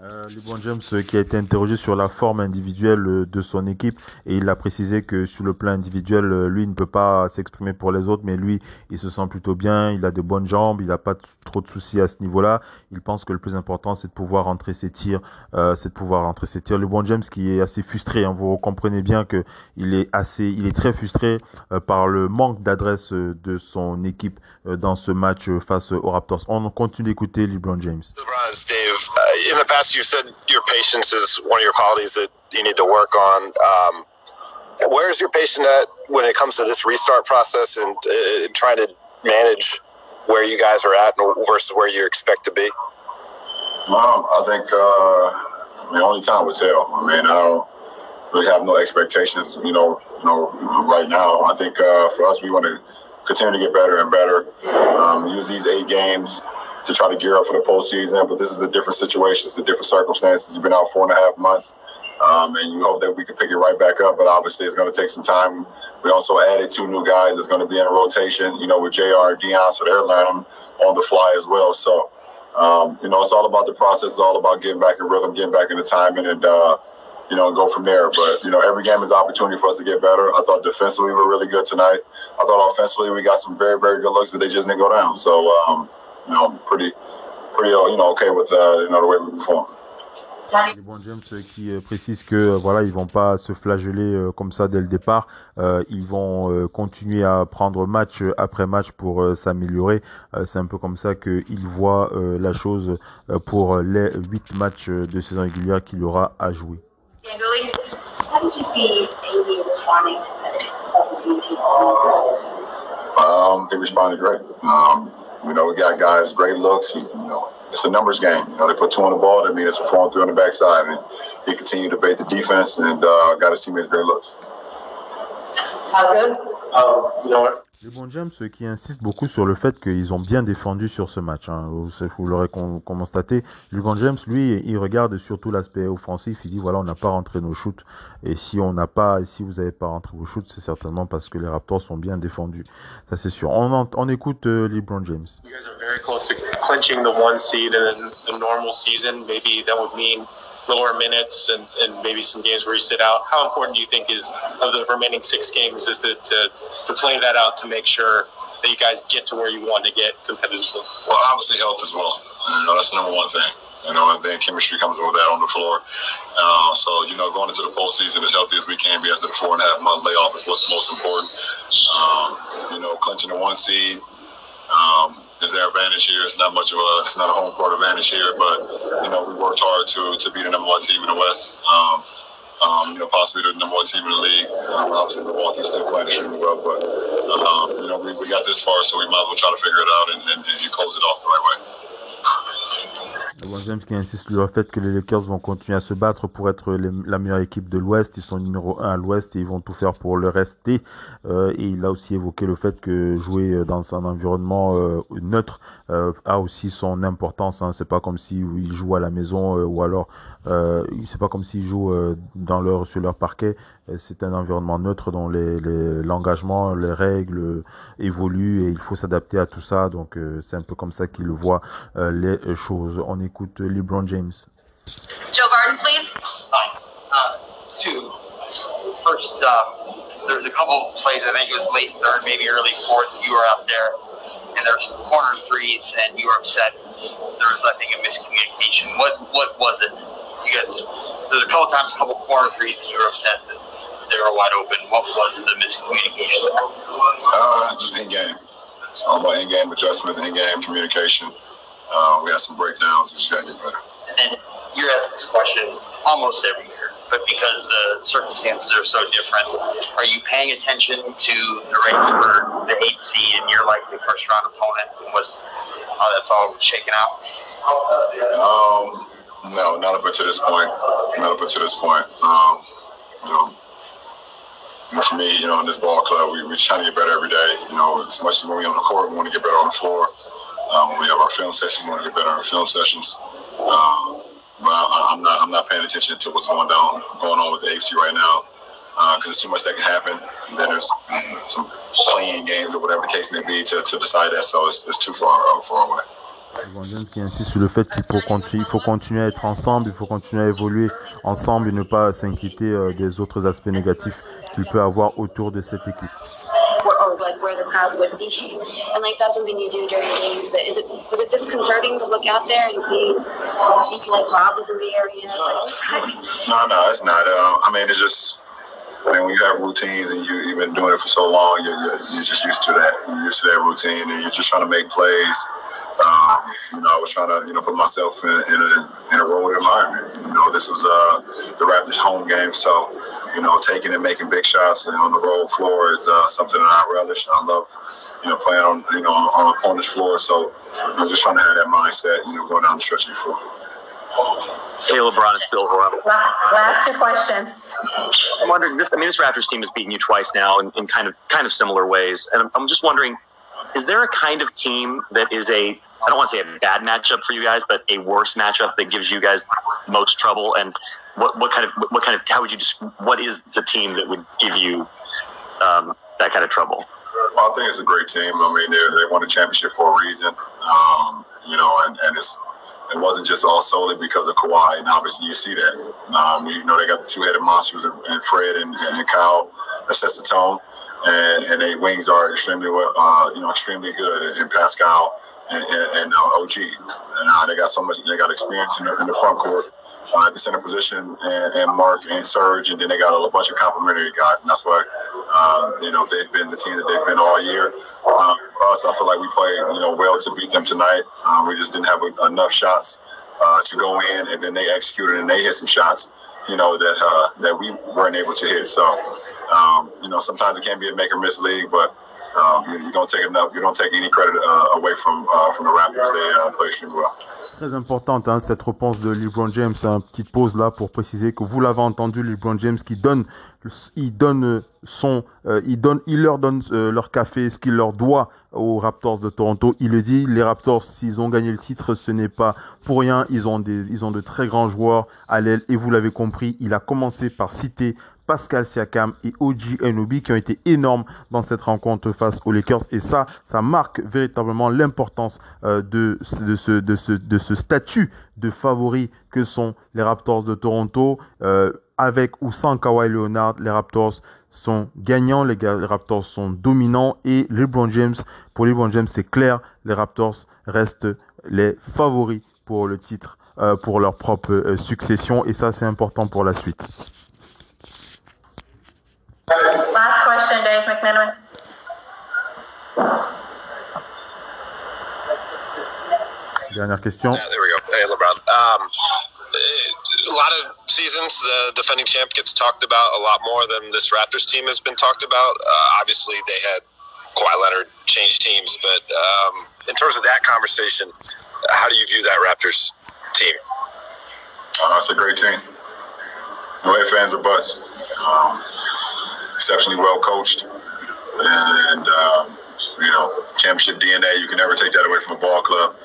Euh, LeBron James euh, qui a été interrogé sur la forme individuelle euh, de son équipe et il a précisé que sur le plan individuel, lui ne peut pas s'exprimer pour les autres, mais lui, il se sent plutôt bien, il a de bonnes jambes, il n'a pas trop de soucis à ce niveau-là. Il pense que le plus important, c'est de pouvoir rentrer ses tirs, euh, c'est de pouvoir rentrer ses tirs. LeBron James qui est assez frustré, hein, vous comprenez bien que il est assez, il est très frustré par le manque d'adresse de son équipe dans ce match face aux Raptors. On continue d'écouter LeBron James.
Past you said your patience is one of your qualities that you need to work on. Um, where's your patience at when it comes to this restart process and uh, trying to manage where you guys are at versus where you expect to be?
Mom, I think uh, the only time will tell. I mean, I don't really have no expectations, you know, you know, right now. I think uh, for us, we want to continue to get better and better. Um, use these eight games to try to gear up for the postseason. But this is a different situation. It's a different circumstances. You've been out four and a half months. Um, and you hope that we can pick it right back up, but obviously it's going to take some time. We also added two new guys that's going to be in a rotation, you know, with JR and Dion, so they're learning on the fly as well. So, um, you know, it's all about the process. It's all about getting back in rhythm, getting back into timing, and uh, you know, go from there. But you know, every game is an opportunity for us to get better. I thought defensively we were really good tonight. I thought offensively we got some very, very good looks, but they just didn't go down. So, um, you know, pretty, pretty, uh, you know, okay with uh, you know the way we perform.
LeBron James euh, qui euh, précise que euh, voilà ils vont pas se flageller comme ça dès le départ, Euh, ils vont euh, continuer à prendre match après match pour euh, s'améliorer. Euh, C'est un peu comme ça qu'il voit euh, la chose pour les huit matchs de saison régulière qu'il aura à jouer.
The
Um, they responded great. Um, you know, we got guys great looks. You, you know, it's a numbers game. You know, they put two on the ball. That means it's a four and three on the backside, and he continued to bait the defense and uh, got his teammates great looks.
How good?
Um, you know what?
LeBron James euh, qui insiste beaucoup sur le fait qu'ils ont bien défendu sur ce match. Hein. Vous, vous l'aurez con- constaté. LeBron James, lui, il regarde surtout l'aspect offensif. Il dit voilà, on n'a pas rentré nos shoots. Et si on n'a pas, si vous n'avez pas rentré vos shoots, c'est certainement parce que les Raptors sont bien défendus. Ça c'est sûr. On, en- on écoute euh, LeBron James.
Lower minutes and, and maybe some games where you sit out. How important do you think is of the remaining six games is to, to, to play that out to make sure that you guys get to where you want to get competitively?
Well, obviously health as well. You know, that's the number one thing. You know, and then chemistry comes with that on the floor. Uh, so, you know, going into the postseason as healthy as we can be after the four and a half month layoff is what's most important. Um, you know, clinching the one seed um, is our advantage here. It's not much of a, it's not a home court advantage here, but you know, we worked hard to to be the number one team in the West. Um, um, you know, possibly the number one team in the league. Um, obviously, Milwaukee's still playing extremely well, but um, you know, we, we got this far, so we might as well try to figure it out and, and, and close it off the right way.
James qui insiste sur le fait que les Lakers vont continuer à se battre pour être les- la meilleure équipe de l'Ouest. Ils sont numéro 1 à l'Ouest et ils vont tout faire pour le rester. Euh, et il a aussi évoqué le fait que jouer dans un environnement euh, neutre euh, a aussi son importance. Hein. C'est pas comme si ils jouent à la maison euh, ou alors euh, c'est pas comme s'ils jouent euh, dans leur sur leur parquet. Euh, C'est un environnement neutre dont les les- l'engagement, les règles euh, évoluent et il faut s'adapter à tout ça. Donc euh, c'est un peu comme ça qu'il voit euh, les euh, choses. On écoute euh, LeBron James.
Joe Garden, please.
Hi. Uh, two. First, uh, there's a couple plays, I think it was late third, maybe early fourth, you were out there, and there's corner threes, and you were upset. There was, I think, a miscommunication. What what was it? You guys, there's a couple times, a couple corner threes, and you were upset that they were wide open. What was the miscommunication?
Uh, just in game. It's all about in game adjustments, in game communication. Uh, we had some breakdowns. We just got to get better.
And you're asked this question almost every year, but because the circumstances are so different, are you paying attention to the race for the eight seed and your likely first round opponent and what how that's all shaken out?
Um, no, not up until this point. Not up until this point. Um, you know, for me, you know, in this ball club, we, we're trying to get better every day. You know, as much as when we're on the court, we want to get better on the floor. Um, we have our film sessions, we want to get better on our film sessions. Um, but I, I'm not, I'm not paying attention to what's going down, going on with the AC right now, because there's too much that can happen. And then there's some playing games or whatever the case may be to, to decide that. So it's, it's too far, uh, far away.
Qui insiste sur le fait qu'il faut continuer, il faut continuer à être ensemble, il faut continuer à évoluer ensemble et ne pas s'inquiéter euh, des autres aspects négatifs qu'il peut avoir autour de cette équipe.
Or, or like where the crowd would be. And like that's something you do during games, but is it was it disconcerting to look out there and see people like Rob was in the area? Like, just kind of-
No, no, it's not. Uh, I mean, it's just. I mean, when you have routines and you, you've been doing it for so long, you're, you're, you're just used to that. You're used to that routine, and you're just trying to make plays. Um, you know, I was trying to, you know, put myself in, in a in a road environment. You know, this was uh, the Raptors' home game, so you know, taking and making big shots on the road floor is uh, something that I relish. I love, you know, playing on you know on, on opponent's floor. So I'm just trying to have that mindset, you know, going down the stretch of the floor.
Hey, LeBron, it's Bill Horan.
Last two questions.
I'm wondering this. I mean, this Raptors team has beaten you twice now in, in kind of kind of similar ways, and I'm, I'm just wondering, is there a kind of team that is a I don't want to say a bad matchup for you guys, but a worse matchup that gives you guys most trouble? And what what kind of what kind of how would you just what is the team that would give you um, that kind of trouble?
Well, I think it's a great team. I mean, they they won a championship for a reason. Um, you know, and, and it's it wasn't just all solely because of Kawhi, and obviously you see that. Um, you know, they got the two-headed monsters in Fred and, and Kyle that sets the tone, and, and their wings are extremely well, uh, you know, extremely good. And Pascal and, and, uh, OG, and uh, they got so much, they got experience in the, in the front court. uh, at the center position, and, and Mark and Serge, and then they got a bunch of complimentary guys, and that's why uh, you know they've been the team that they've been all year. Um, for us, I feel like we played you know well to beat them tonight. Um, we just didn't have enough shots uh, to go in, and then they executed and they hit some shots, you know that uh, that we weren't able to hit. So um, you know sometimes it can be a make or miss league, but
Très importante hein, cette réponse de LeBron James. Une petite pause là pour préciser que vous l'avez entendu, LeBron James qui donne, il donne son, euh, il donne, il leur donne euh, leur café, ce qu'il leur doit aux Raptors de Toronto. Il le dit, les Raptors, s'ils ont gagné le titre, ce n'est pas pour rien. Ils ont des, ils ont de très grands joueurs à l'aile et vous l'avez compris, il a commencé par citer Pascal Siakam et OG Anunoby qui ont été énormes dans cette rencontre face aux Lakers. Et ça, ça marque véritablement l'importance euh, de, ce, de, ce, de ce statut de favori que sont les Raptors de Toronto. Euh, avec ou sans Kawhi Leonard, les Raptors sont gagnants, les, Raptors sont dominants et LeBron James, pour LeBron James, c'est clair, les Raptors restent les favoris pour le titre, euh, pour leur propre succession et ça, c'est important pour la suite.
Last question, Dave McMenamin.
Dernière question.
Yeah, there we go. Hey, LeBron. Um, a lot of seasons, the defending champ gets talked about a lot more than this Raptors team has been talked about. Uh, obviously, they had Kawhi Leonard change teams, but um, in terms of that conversation, how do you view that Raptors team?
Uh, it's a great team. No ifs, fans, or buts. Um, exceptionally well coached, and um, you know, championship DNA. You can never take that away from a ball club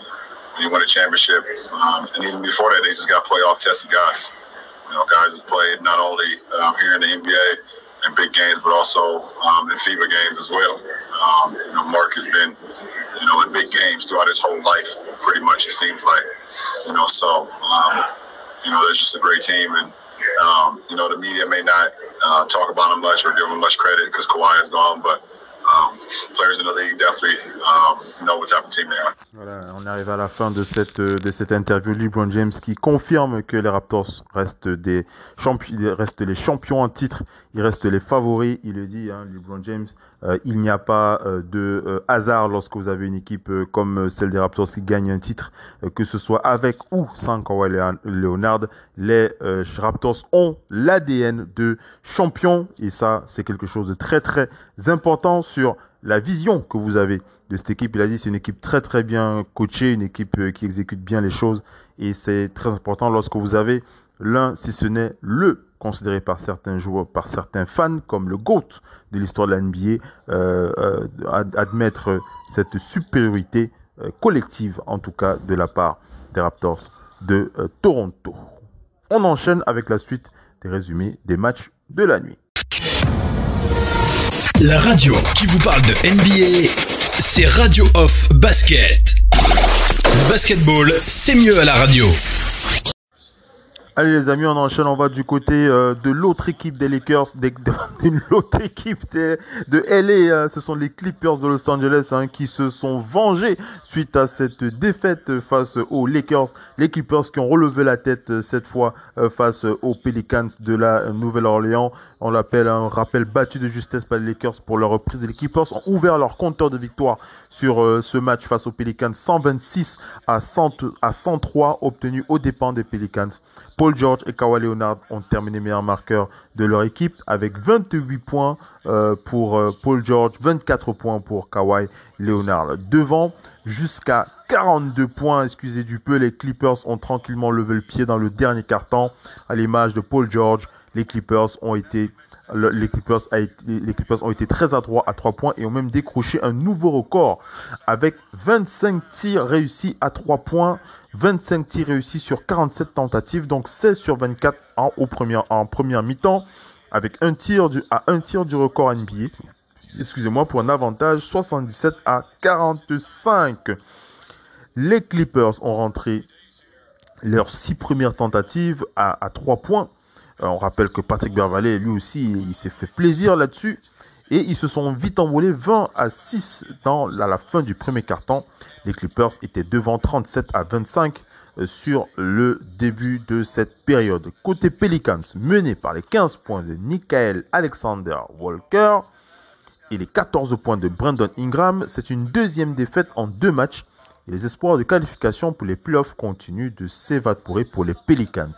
when you win a championship. Um, and even before that, they just got playoff tested guys. You know, guys that played not only um, here in the NBA in big games, but also um, in FIBA games as well. Um, you know, Mark has been, you know, in big games throughout his whole life, pretty much. It seems like, you know, so um, you know, there's just a great team, and you know, the media may not uh, talk about him much or give him much credit because Kawhi is gone, but um, players in the league definitely um, know what type of team they are.
Voilà, on arrive à la fin de cette, de cette interview. LeBron James qui confirme que les Raptors restent, des champions, restent les champions en titre, ils restent les favoris. Il le dit, hein, LeBron James, euh, il n'y a pas euh, de euh, hasard lorsque vous avez une équipe euh, comme celle des Raptors qui gagne un titre, euh, que ce soit avec ou sans Kawhi Leonard. Les euh, Raptors ont l'ADN de champion et ça, c'est quelque chose de très très important sur la vision que vous avez de cette équipe. Il a dit c'est une équipe très très bien coachée, une équipe euh, qui exécute bien les choses et c'est très important lorsque vous avez l'un, si ce n'est le considéré par certains joueurs, par certains fans comme le GOAT de l'histoire de la NBA, euh, euh, admettre cette supériorité euh, collective en tout cas de la part des Raptors de Toronto. On enchaîne avec la suite des résumés des matchs de la nuit.
La radio qui vous parle de NBA, c'est Radio Off Basket. Basketball, c'est mieux à la radio.
Allez les amis, on enchaîne, on va du côté euh, de l'autre équipe des Lakers, de, l'autre équipe de LA, hein. ce sont les Clippers de Los Angeles hein, qui se sont vengés suite à cette défaite face aux Lakers. Les Clippers qui ont relevé la tête euh, cette fois euh, face aux Pelicans de la euh, Nouvelle-Orléans. On l'appelle un rappel battu de justesse par les Lakers pour leur reprise. Les Clippers ont ouvert leur compteur de victoire sur euh, ce match face aux Pelicans, 126 à, 100 à 103 obtenus aux dépens des Pelicans. Paul George et Kawhi Leonard ont terminé meilleurs marqueurs de leur équipe avec 28 points euh, pour euh, Paul George, 24 points pour Kawhi Leonard. Devant, jusqu'à 42 points, excusez du peu, les Clippers ont tranquillement levé le pied dans le dernier quart-temps. À l'image de Paul George, les Clippers ont été le- les Clippers, a très adroits à 3 points et ont même décroché un nouveau record avec 25 tirs réussis à 3 points, 25 tirs réussis sur 47 tentatives, donc 16 sur 24 en, première mi-temps, avec un tir du, record NBA. Excusez-moi, pour un avantage 77 à 45. Les Clippers ont rentré leurs six premières tentatives à, à 3 points. Euh, on rappelle que Patrick Bervalet, lui aussi, il s'est fait plaisir là-dessus. Et ils se sont vite envolés 20 à 6 dans, à la fin du premier quart-temps. Les Clippers étaient devant 37 à 25 euh, sur le début de cette période. Côté Pelicans, mené par les 15 points de Michael Alexander Walker et les 14 points de Brandon Ingram, c'est une deuxième défaite en deux matchs. Et les espoirs de qualification pour les playoffs continuent de s'évaporer pour les Pelicans.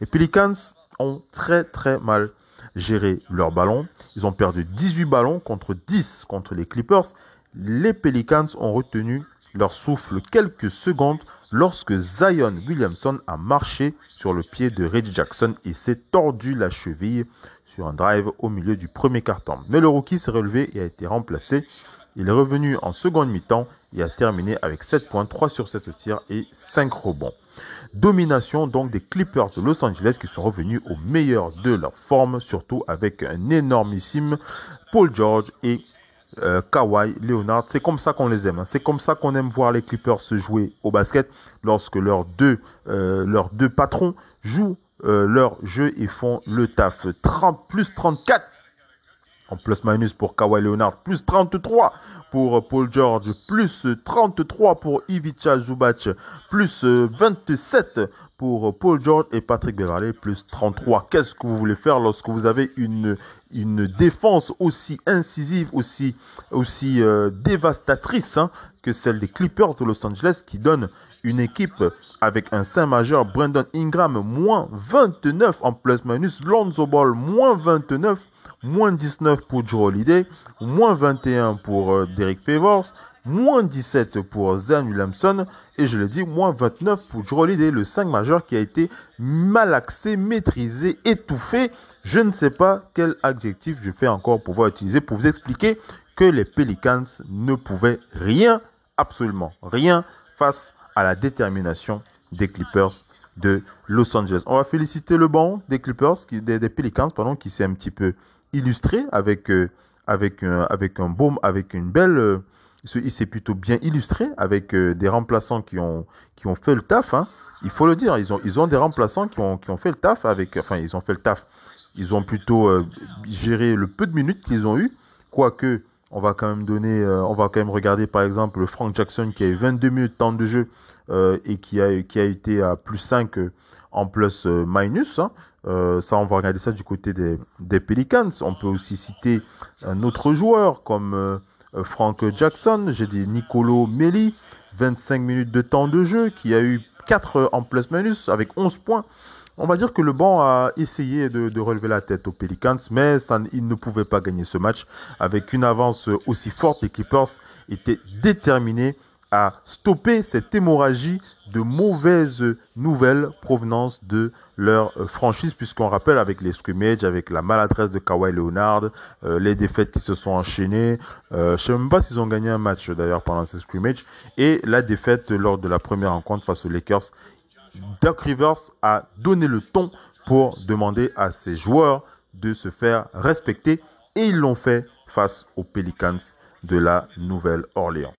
Les Pelicans ont très très mal géré leur ballon. Ils ont perdu 18 ballons contre 10 contre les Clippers. Les Pelicans ont retenu leur souffle quelques secondes lorsque Zion Williamson a marché sur le pied de Reggie Jackson et s'est tordu la cheville sur un drive au milieu du premier quart-temps. Mais le rookie s'est relevé et a été remplacé. Il est revenu en seconde mi-temps et a terminé avec 7 points, 3 sur 7 tirs et 5 rebonds. Domination donc des Clippers de Los Angeles qui sont revenus au meilleur de leur forme, surtout avec un énormissime Paul George et euh, Kawhi Leonard. C'est comme ça qu'on les aime. Hein. C'est comme ça qu'on aime voir les Clippers se jouer au basket lorsque leurs deux, euh, patrons jouent euh, leur jeu et font le taf. 30 plus 34 en plus-minus pour Kawhi Leonard, plus 33 pour Paul George, plus 33 pour Ivica Zubac, plus 27 pour Paul George et Patrick Beverley, plus 33. Qu'est-ce que vous voulez faire lorsque vous avez une, défense aussi incisive, aussi, euh, dévastatrice hein, que celle des Clippers de Los Angeles qui donne une équipe avec un saint majeur, Brandon Ingram, moins 29 en plus-minus, Lonzo Ball, moins 29, moins 19 pour Joe Holiday, moins 21 pour euh, Derek Favors, moins 17 pour Zan Williamson, et je le dis, moins 29 pour Joe Holiday, le 5 majeur qui a été malaxé, maîtrisé, étouffé. Je ne sais pas quel adjectif je fais encore pouvoir utiliser pour vous expliquer que les Pelicans ne pouvaient rien, absolument rien, face à la détermination des Clippers de Los Angeles. On va féliciter le banc des Clippers, des, Pelicans, pardon, qui s'est un petit peu illustré avec, euh, avec, un, avec un baume, avec une belle. Euh, il s'est plutôt bien illustré avec euh, des remplaçants qui ont, qui ont fait le taf. Hein. Il faut le dire, ils ont, des remplaçants qui ont, fait le taf avec. Enfin, ils ont fait le taf. Ils ont plutôt géré le peu de minutes qu'ils ont eu. Quoique, on va quand même donner, on va quand même regarder par exemple Frank Jackson qui a eu 22 minutes de temps de jeu et qui a, qui a été à plus 5 en plus minus. Hein. Euh, ça, on va regarder ça du côté des, des, Pelicans. On peut aussi citer un autre joueur comme euh, Frank Jackson. J'ai dit Nicolo Melli, 25 minutes de temps de jeu, qui a eu 4 en plus-minus avec 11 points. On va dire que le banc a essayé de, de relever la tête aux Pelicans, mais ça, ne pouvait pas gagner ce match. Avec une avance aussi forte, les Clippers étaient déterminés stopper cette hémorragie de mauvaises nouvelles provenance de leur euh, franchise, puisqu'on rappelle avec les scrimmages, avec la maladresse de Kawhi Leonard, euh, les défaites qui se sont enchaînées. Euh, je ne sais même pas s'ils ont gagné un match d'ailleurs pendant ces scrimmages. Et la défaite lors de la première rencontre face aux Lakers. Doc Rivers a donné le ton pour demander à ses joueurs de se faire respecter. Et ils l'ont fait face aux Pelicans de la Nouvelle-Orléans.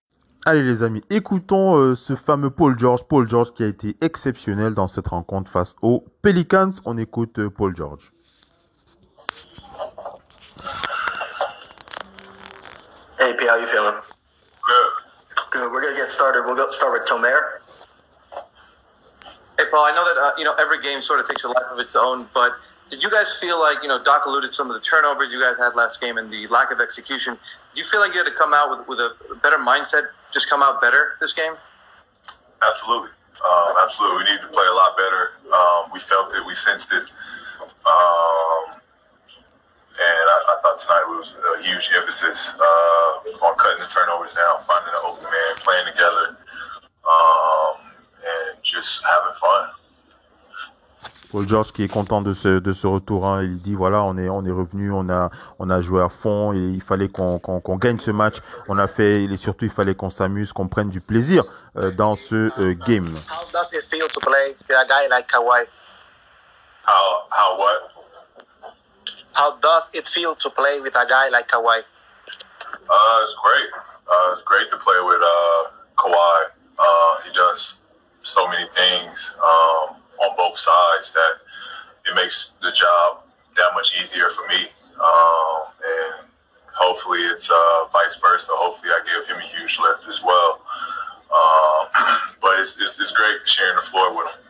Allez les amis, écoutons euh, ce fameux Paul George. Paul George qui a été exceptionnel dans cette rencontre face aux Pelicans. On écoute euh, Paul George.
Hey P, how you feeling? Good. Good. We're gonna get started. We'll go start with Tomer.
Hey Paul, I know that uh, you know every game sort of takes a life of its own, but did you guys feel like you know Doc alluded to some of the turnovers you guys had last game and the lack of execution? Do you feel like you had to come out with, with a better mindset just come out better this game?
Absolutely. Um, absolutely. We need to play a lot better. Um, we felt it. We sensed it. Um, and I, I, thought tonight was a huge emphasis uh, on cutting the turnovers down, finding an open man, playing together, um, and just having fun.
Paul George qui est content de ce, de ce retour. Hein. Il dit voilà, on est, on est revenu, on a, on a joué à fond et il fallait qu'on qu'on qu'on gagne ce match. On a fait, et surtout, il fallait qu'on s'amuse, qu'on prenne du plaisir euh, dans ce euh, game.
How does it feel to play with a guy like Kawhi?
How, how what?
How does it feel to play with a guy like Kawhi?
Uh, it's great. Uh, it's great to play with uh, Kawhi. Uh, he does so many things. Um, on both sides that it makes the job that much easier for me. Um, and hopefully it's uh, vice versa. Hopefully I give him a huge lift as well. Um, but
it's, it's, it's great sharing the floor with him.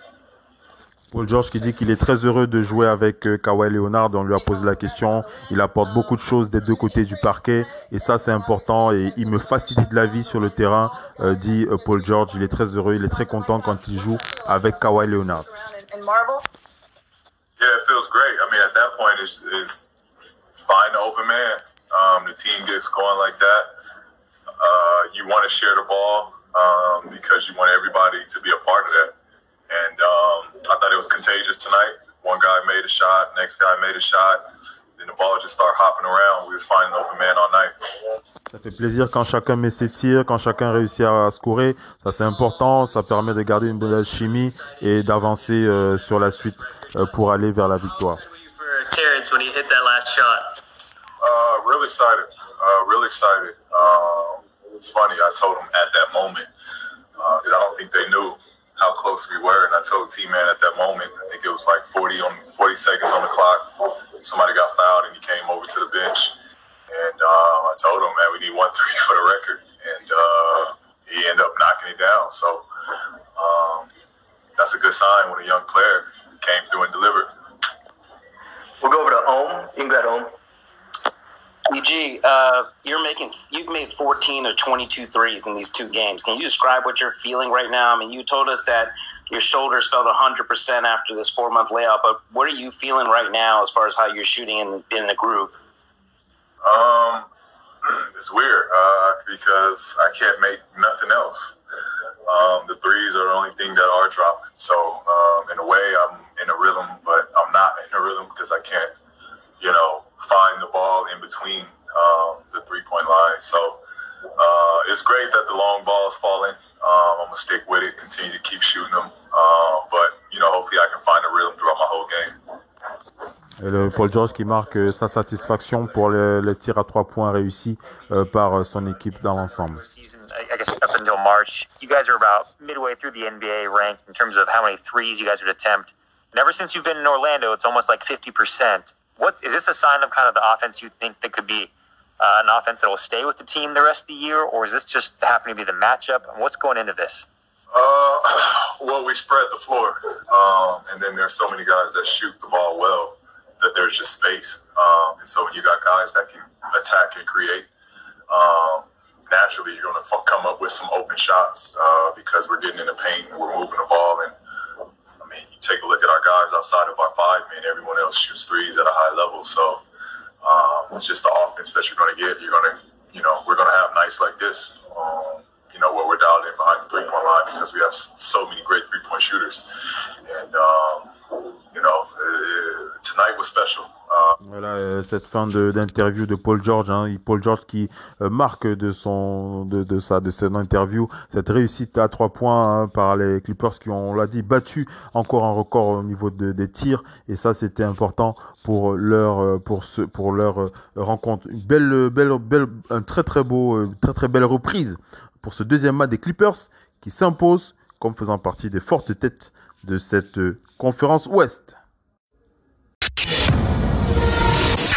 Paul George qui dit qu'il est très heureux de jouer avec euh, Kawhi Leonard. On lui a posé la question. Il apporte beaucoup de choses des deux côtés du parquet. Et ça, c'est important. Et il me facilite la vie sur le terrain, euh, dit euh, Paul George. Il est très heureux. Il est très content quand il joue avec Kawhi Leonard.
Yeah, it feels great. I mean, at that point, it's, it's, it's fine to open man. Um, the team gets going like that. Uh, you want to share the ball um, because you want everybody to be a part of that. And um, I thought it was contagious tonight. One guy made a shot, next guy made a shot. Then the ball just started hopping around. We was finding open man all night.
Ça fait plaisir quand chacun met ses tirs, quand chacun réussit à scorer. Ça, c'est important. Ça permet de garder une bonne chimie et d'avancer euh, sur la suite euh, pour aller vers la victoire.
For Terrence when he hit that last shot.
Uh, really excited. Uh, really excited. Um, it's funny. I told them at that moment because I don't think they knew how close we were, and I told T Man at that moment. I think it was like 40 on 40 seconds on the clock. Somebody got fouled, and he came over to the bench, and uh, I told him, man, we need one three for the record, and uh, he ended up knocking it down. So um, that's a good sign when a young player came through and delivered.
We'll go over to Ohm. You can go ahead, Ohm.
EG, uh, you're making you've made 14 or 22 threes in these two games. Can you describe what you're feeling right now? I mean, you told us that your shoulders felt 100% after this four month layoff, but what are you feeling right now as far as how you're shooting in, in the group?
Um, it's weird uh, because I can't make nothing else. Um, the threes are the only thing that are dropping. So um, in a way, I'm in a rhythm, but I'm not in a rhythm because I can't, you know, find the ball in between um, the three point line. So uh, it's great that the long ball is falling. Um, I'm gonna stick with it, continue to keep shooting them. Uh, but you know, hopefully, I can find a rhythm throughout my whole game.
Et le Paul George qui marque euh, sa satisfaction pour le, le tir à trois points réussi euh, par euh, son équipe dans l'ensemble.
I I guess up until March, you guys are about midway through the NBA ranked in terms of how many threes you guys would attempt. And ever since you've been in Orlando, it's almost like 50%. What is this a sign of kind of the offense you think that could be uh, an offense that will stay with the team the rest of the year, or is this just happening to be the matchup? And what's going into this?
Uh, well, we spread the floor, um, and then there's so many guys that shoot the ball well that there's just space. Um, and so when you got guys that can attack and create, um, naturally you're going to f- come up with some open shots uh, because we're getting in the paint and we're moving the ball. And take a look at our guys outside of our five men, everyone else shoots threes at a high level. So um, it's just the offense that you're going to get. You're going to, you know, we're going to have nights like this. Um, you know, where we're dialed in behind the three point line because we have so many great three point shooters. And, um, you know, uh, tonight was special.
Voilà euh, cette fin d'interview de, Paul George, hein, Paul George qui euh, marque de son de, de sa de son interview cette réussite à trois points hein, par les Clippers qui ont, on l'a dit, battu encore un record au niveau de- des tirs et ça c'était important pour leur euh, pour ce pour leur euh, rencontre. Une belle belle belle un très très beau euh, très très belle reprise pour ce deuxième match des Clippers qui s'impose comme faisant partie des fortes têtes de cette conférence Ouest.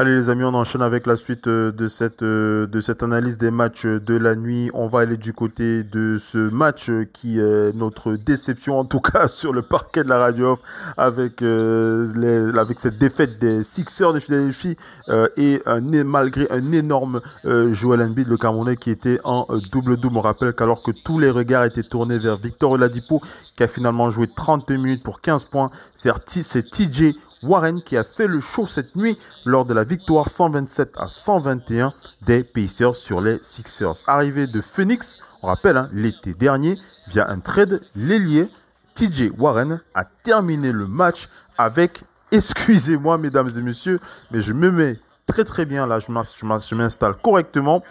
Allez les amis, on enchaîne avec la suite euh, de cette, euh, de cette analyse des matchs de la nuit. On va aller du côté de ce match euh, qui est notre déception, en tout cas sur le parquet de la radio avec, euh, les, avec cette défaite des Sixers de Philadelphie euh, et un, malgré un énorme euh, Joel Embiid, le Camerounais, qui était en euh, double-double. On rappelle qu'alors que tous les regards étaient tournés vers Victor Oladipo, qui a finalement joué 32 minutes pour 15 points, c'est TJ Warren qui a fait le show cette nuit lors de la victoire 127 à 121 des Pacers sur les Sixers. Arrivé de Phoenix, on rappelle, hein, l'été dernier, via un trade, l'ailier TJ Warren a terminé le match avec, excusez-moi mesdames et messieurs, mais je me mets très très bien là, je m'in- je m'in- je m'installe correctement,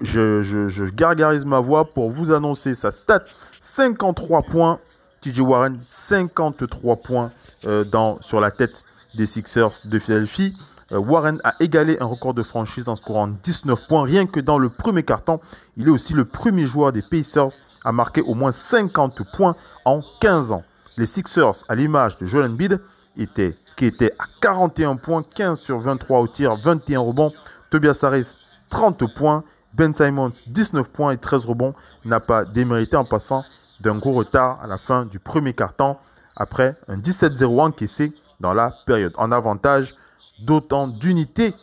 je gargarise ma voix pour vous annoncer sa stat, 53 points, TJ Warren, 53 points euh, dans, sur la tête des Sixers de Philadelphie. Euh, Warren a égalé un record de franchise en scorant 19 points. Rien que dans le premier carton, il est aussi le premier joueur des Pacers à marquer au moins 50 points en 15 ans. Les Sixers, à l'image de Joel Embiid, qui était à 41 points, 15 sur 23 au tir, 21 rebonds. Tobias Harris, 30 points. Ben Simons, 19 points et 13 rebonds, n'a pas démérité en passant d'un gros retard à la fin du premier quart-temps après un 17-0 encaissé dans la période. En avantage d'autant d'unités,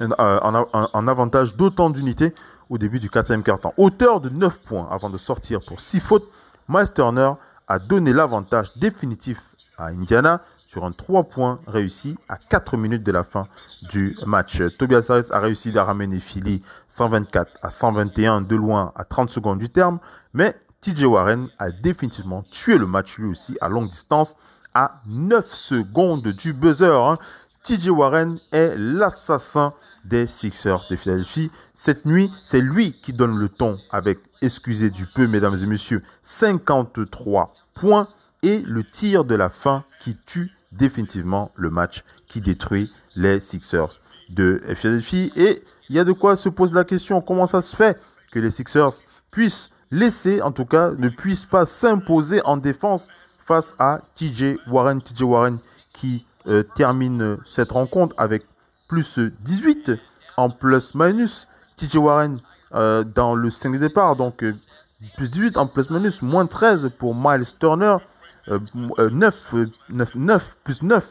euh, en, avantage d'autant d'unités au début du quatrième quart-temps. Auteur de 9 points avant de sortir pour 6 fautes, Miles Turner a donné l'avantage définitif à Indiana sur un 3 points réussi à 4 minutes de la fin du match. Tobias Harris a réussi à ramener Philly 124 à 121 de loin à 30 secondes du terme, mais TJ Warren a définitivement tué le match lui aussi à longue distance à 9 secondes du buzzer. Hein. TJ Warren est l'assassin des Sixers de Philadelphie. Cette nuit, c'est lui qui donne le ton avec, excusez du peu, mesdames et messieurs, 53 points et le tir de la fin qui tue définitivement le match, qui détruit les Sixers de Philadelphie. Et il y a de quoi se poser la question, comment ça se fait que les Sixers puissent laisser, en tout cas, ne puissent pas s'imposer en défense face à TJ Warren. TJ Warren qui euh, termine cette rencontre avec plus 18 en plus-minus. TJ Warren euh, dans le 5 de départ, donc euh, plus 18 en plus-minus, moins 13 pour Miles Turner, 9, 9, 9, plus 9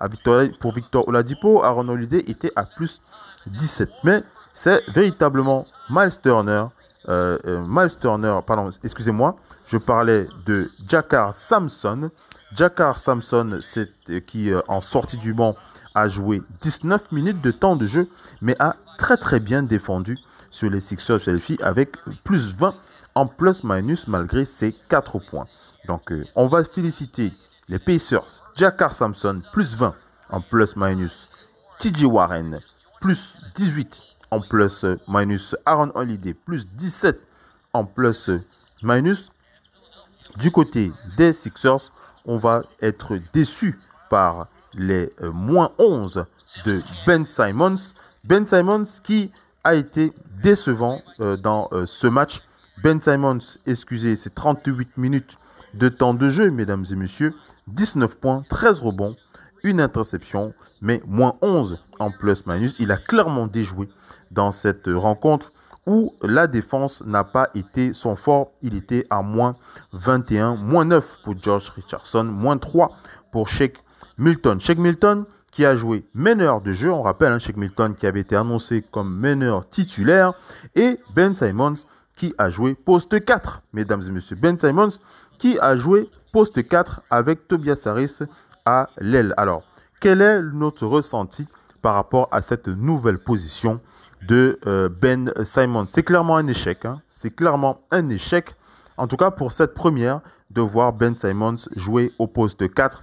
à Victor, pour Victor Oladipo. Aaron Holiday était à plus 17. Mais c'est véritablement Miles Turner, Miles Turner, pardon, excusez-moi, je parlais de Jakar Samson. Jakar Samson, c'est qui en sortie du banc a joué 19 minutes de temps de jeu, mais a très très bien défendu sur les Sixers Selfie avec plus 20 en plus-minus malgré ses 4 points. Donc euh, on va féliciter les Pacers, Jakar Sampson plus 20 en plus-minus, TJ Warren plus 18 en plus-minus, Aaron Holiday plus 17 en plus-minus. Du côté des Sixers, on va être déçu par les euh, moins 11 de Ben Simons. Ben Simons qui a été décevant euh, dans euh, ce match. Ben Simons, excusez, c'est 38 minutes de temps de jeu, mesdames et messieurs. 19 points, 13 rebonds, une interception, mais moins 11 en plus-minus. Il a clairement déjoué dans cette rencontre où la défense n'a pas été son fort. Il était à moins 21, moins 9 pour George Richardson, moins 3 pour Sheikh Milton. Shake Milton qui a joué meneur de jeu, on rappelle, hein, Shake Milton qui avait été annoncé comme meneur titulaire, et Ben Simons qui a joué poste 4, mesdames et messieurs. Ben Simons qui a joué poste 4 avec Tobias Harris à l'aile. Alors, quel est notre ressenti par rapport à cette nouvelle position de euh, Ben Simons C'est clairement un échec. Hein. C'est clairement un échec, en tout cas pour cette première, de voir Ben Simons jouer au poste 4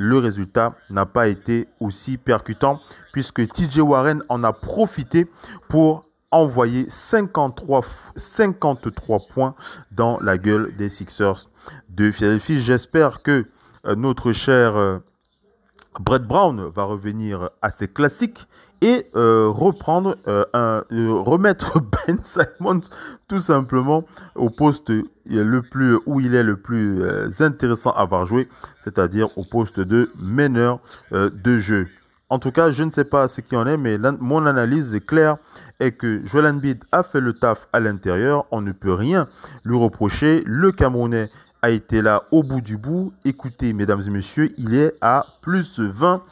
le résultat n'a pas été aussi percutant puisque TJ Warren en a profité pour envoyer 53, 53 points dans la gueule des Sixers de Philadelphie. J'espère que euh, notre cher euh, Brett Brown va revenir à ses classiques et euh, reprendre euh, un, euh, remettre Ben Simons tout simplement au poste le plus où il est le plus intéressant à avoir joué, c'est-à-dire au poste de meneur de jeu. En tout cas, je ne sais pas ce qui en est, mais mon analyse est claire est que Joel Embiid a fait le taf à l'intérieur. On ne peut rien lui reprocher. Le Camerounais a été là au bout du bout. Écoutez, mesdames et messieurs, il est à plus 20,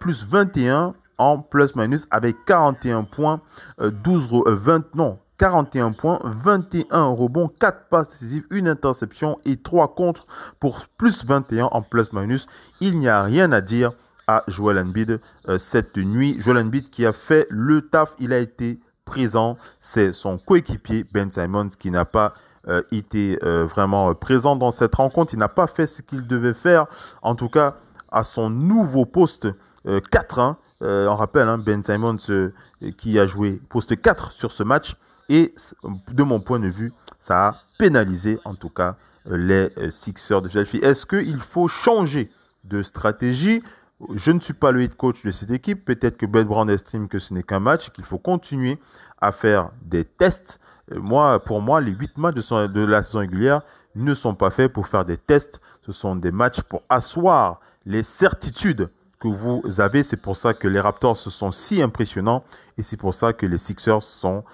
plus 21 en plus-minus avec 41 points, 12, euh, 20, euh, non, 41 points, 21 rebonds, 4 passes décisives, une interception et 3 contre pour plus 21 en plus-minus. Il n'y a rien à dire à Joel Embiid euh, cette nuit. Joel Embiid qui a fait le taf, il a été présent. C'est son coéquipier Ben Simons qui n'a pas été vraiment présent dans cette rencontre. Il n'a pas fait ce qu'il devait faire, en tout cas à son nouveau poste 4-1. Euh, on rappelle, hein, Ben Simons euh, qui a joué poste 4 sur ce match. Et de mon point de vue, ça a pénalisé en tout cas euh, les Sixers de Philadelphie. Est-ce qu'il faut changer de stratégie? Je ne suis pas le head coach de cette équipe. Peut-être que Ben Brown estime que ce n'est qu'un match, qu'il faut continuer à faire des tests. Moi, pour moi, les 8 matchs de la saison régulière ne sont pas faits pour faire des tests. Ce sont des matchs pour asseoir les certitudes que vous avez. C'est pour ça que les Raptors sont si impressionnants et c'est pour ça que les Sixers sont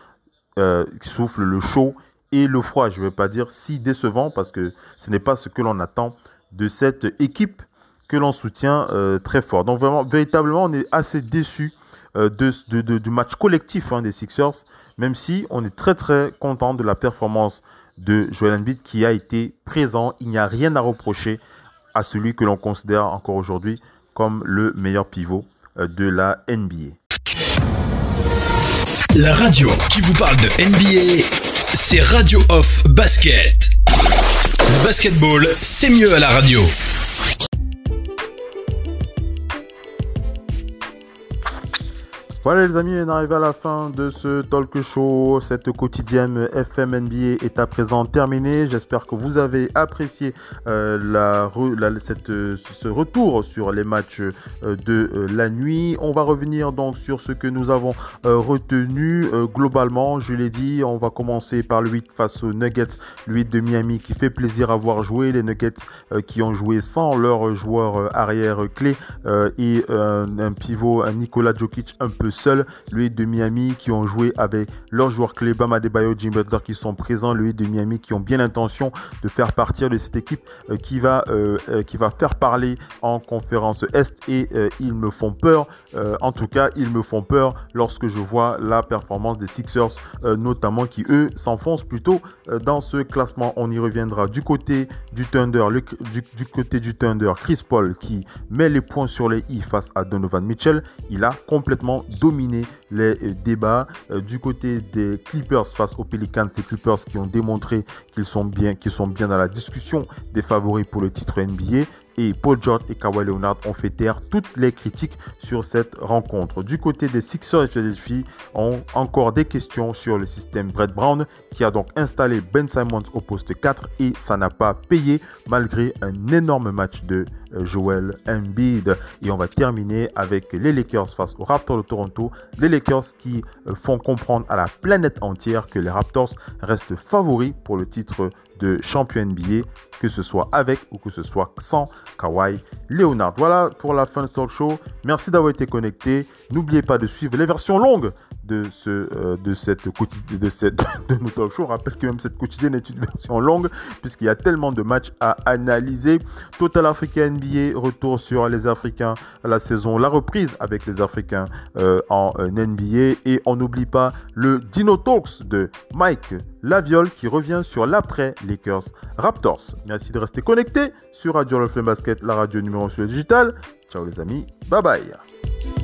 euh, soufflent le chaud et le froid. Je ne veux pas dire si décevant parce que ce n'est pas ce que l'on attend de cette équipe que l'on soutient euh, très fort. Donc vraiment, véritablement, on est assez déçu euh, de, du match collectif hein, des Sixers, même si on est très très content de la performance de Joel Embiid qui a été présent. Il n'y a rien à reprocher à celui que l'on considère encore aujourd'hui comme le meilleur pivot euh, de la NBA.
La radio qui vous parle de NBA, c'est Radio Off Basket. Le basketball, c'est mieux à la radio.
Voilà les amis, on arrive à la fin de ce talk show. Cette quotidienne FM NBA est à présent terminée. J'espère que vous avez apprécié euh, cette, ce retour sur les matchs euh, de euh, la nuit. On va revenir donc sur ce que nous avons retenu globalement. Je l'ai dit, on va commencer par le 8 face aux Nuggets, le 8 de Miami qui fait plaisir à voir jouer. Les Nuggets qui ont joué sans leur joueur arrière clé et un pivot, un Nikola Jokic un peu seul, le de Miami qui ont joué avec leurs joueurs clés, Bam Adebayo, Jim Butler qui sont présents, le de Miami qui ont bien l'intention de faire partir de cette équipe euh, qui va euh, euh, qui va faire parler en conférence Est et ils me font peur. en tout cas, ils me font peur lorsque je vois la performance des Sixers, notamment qui eux s'enfoncent plutôt dans ce classement. On y reviendra du côté du Thunder, du, du, côté du Thunder, Chris Paul qui met les points sur les i face à Donovan Mitchell. Il a complètement dominer les euh, débats. Euh, du côté des Clippers face aux Pelicans, les Clippers qui ont démontré qu'ils sont bien, qu'ils sont bien dans la discussion des favoris pour le titre NBA et Paul George et Kawhi Leonard ont fait taire toutes les critiques sur cette rencontre. Du côté des Sixers et Philadelphie, ont encore des questions sur le système Brett Brown qui a donc installé Ben Simons au poste 4 et ça n'a pas payé malgré un énorme match de euh, Joel Embiid. Et on va terminer avec les Lakers face aux Raptors de Toronto. Les Lakers qui euh, font comprendre à la planète entière que les Raptors restent favoris pour le titre de champion NBA, que ce soit avec ou que ce soit sans Kawhi Leonard. Voilà pour la fin de talk show. Merci d'avoir été connecté. N'oubliez pas de suivre les versions longues de ce euh, cette de de nos talk show. rappelle que même cette quotidienne est une version longue puisqu'il y a tellement de matchs à analyser. Total Africa NBA retour sur les Africains la saison, la reprise avec les Africains euh, en euh, NBA et on n'oublie pas le Dino Talks de Mike Laviole qui revient sur l'après Lakers Raptors. Merci de rester connecté sur Radio Le Basket, la radio numéro sur le digital. Ciao les amis, bye bye.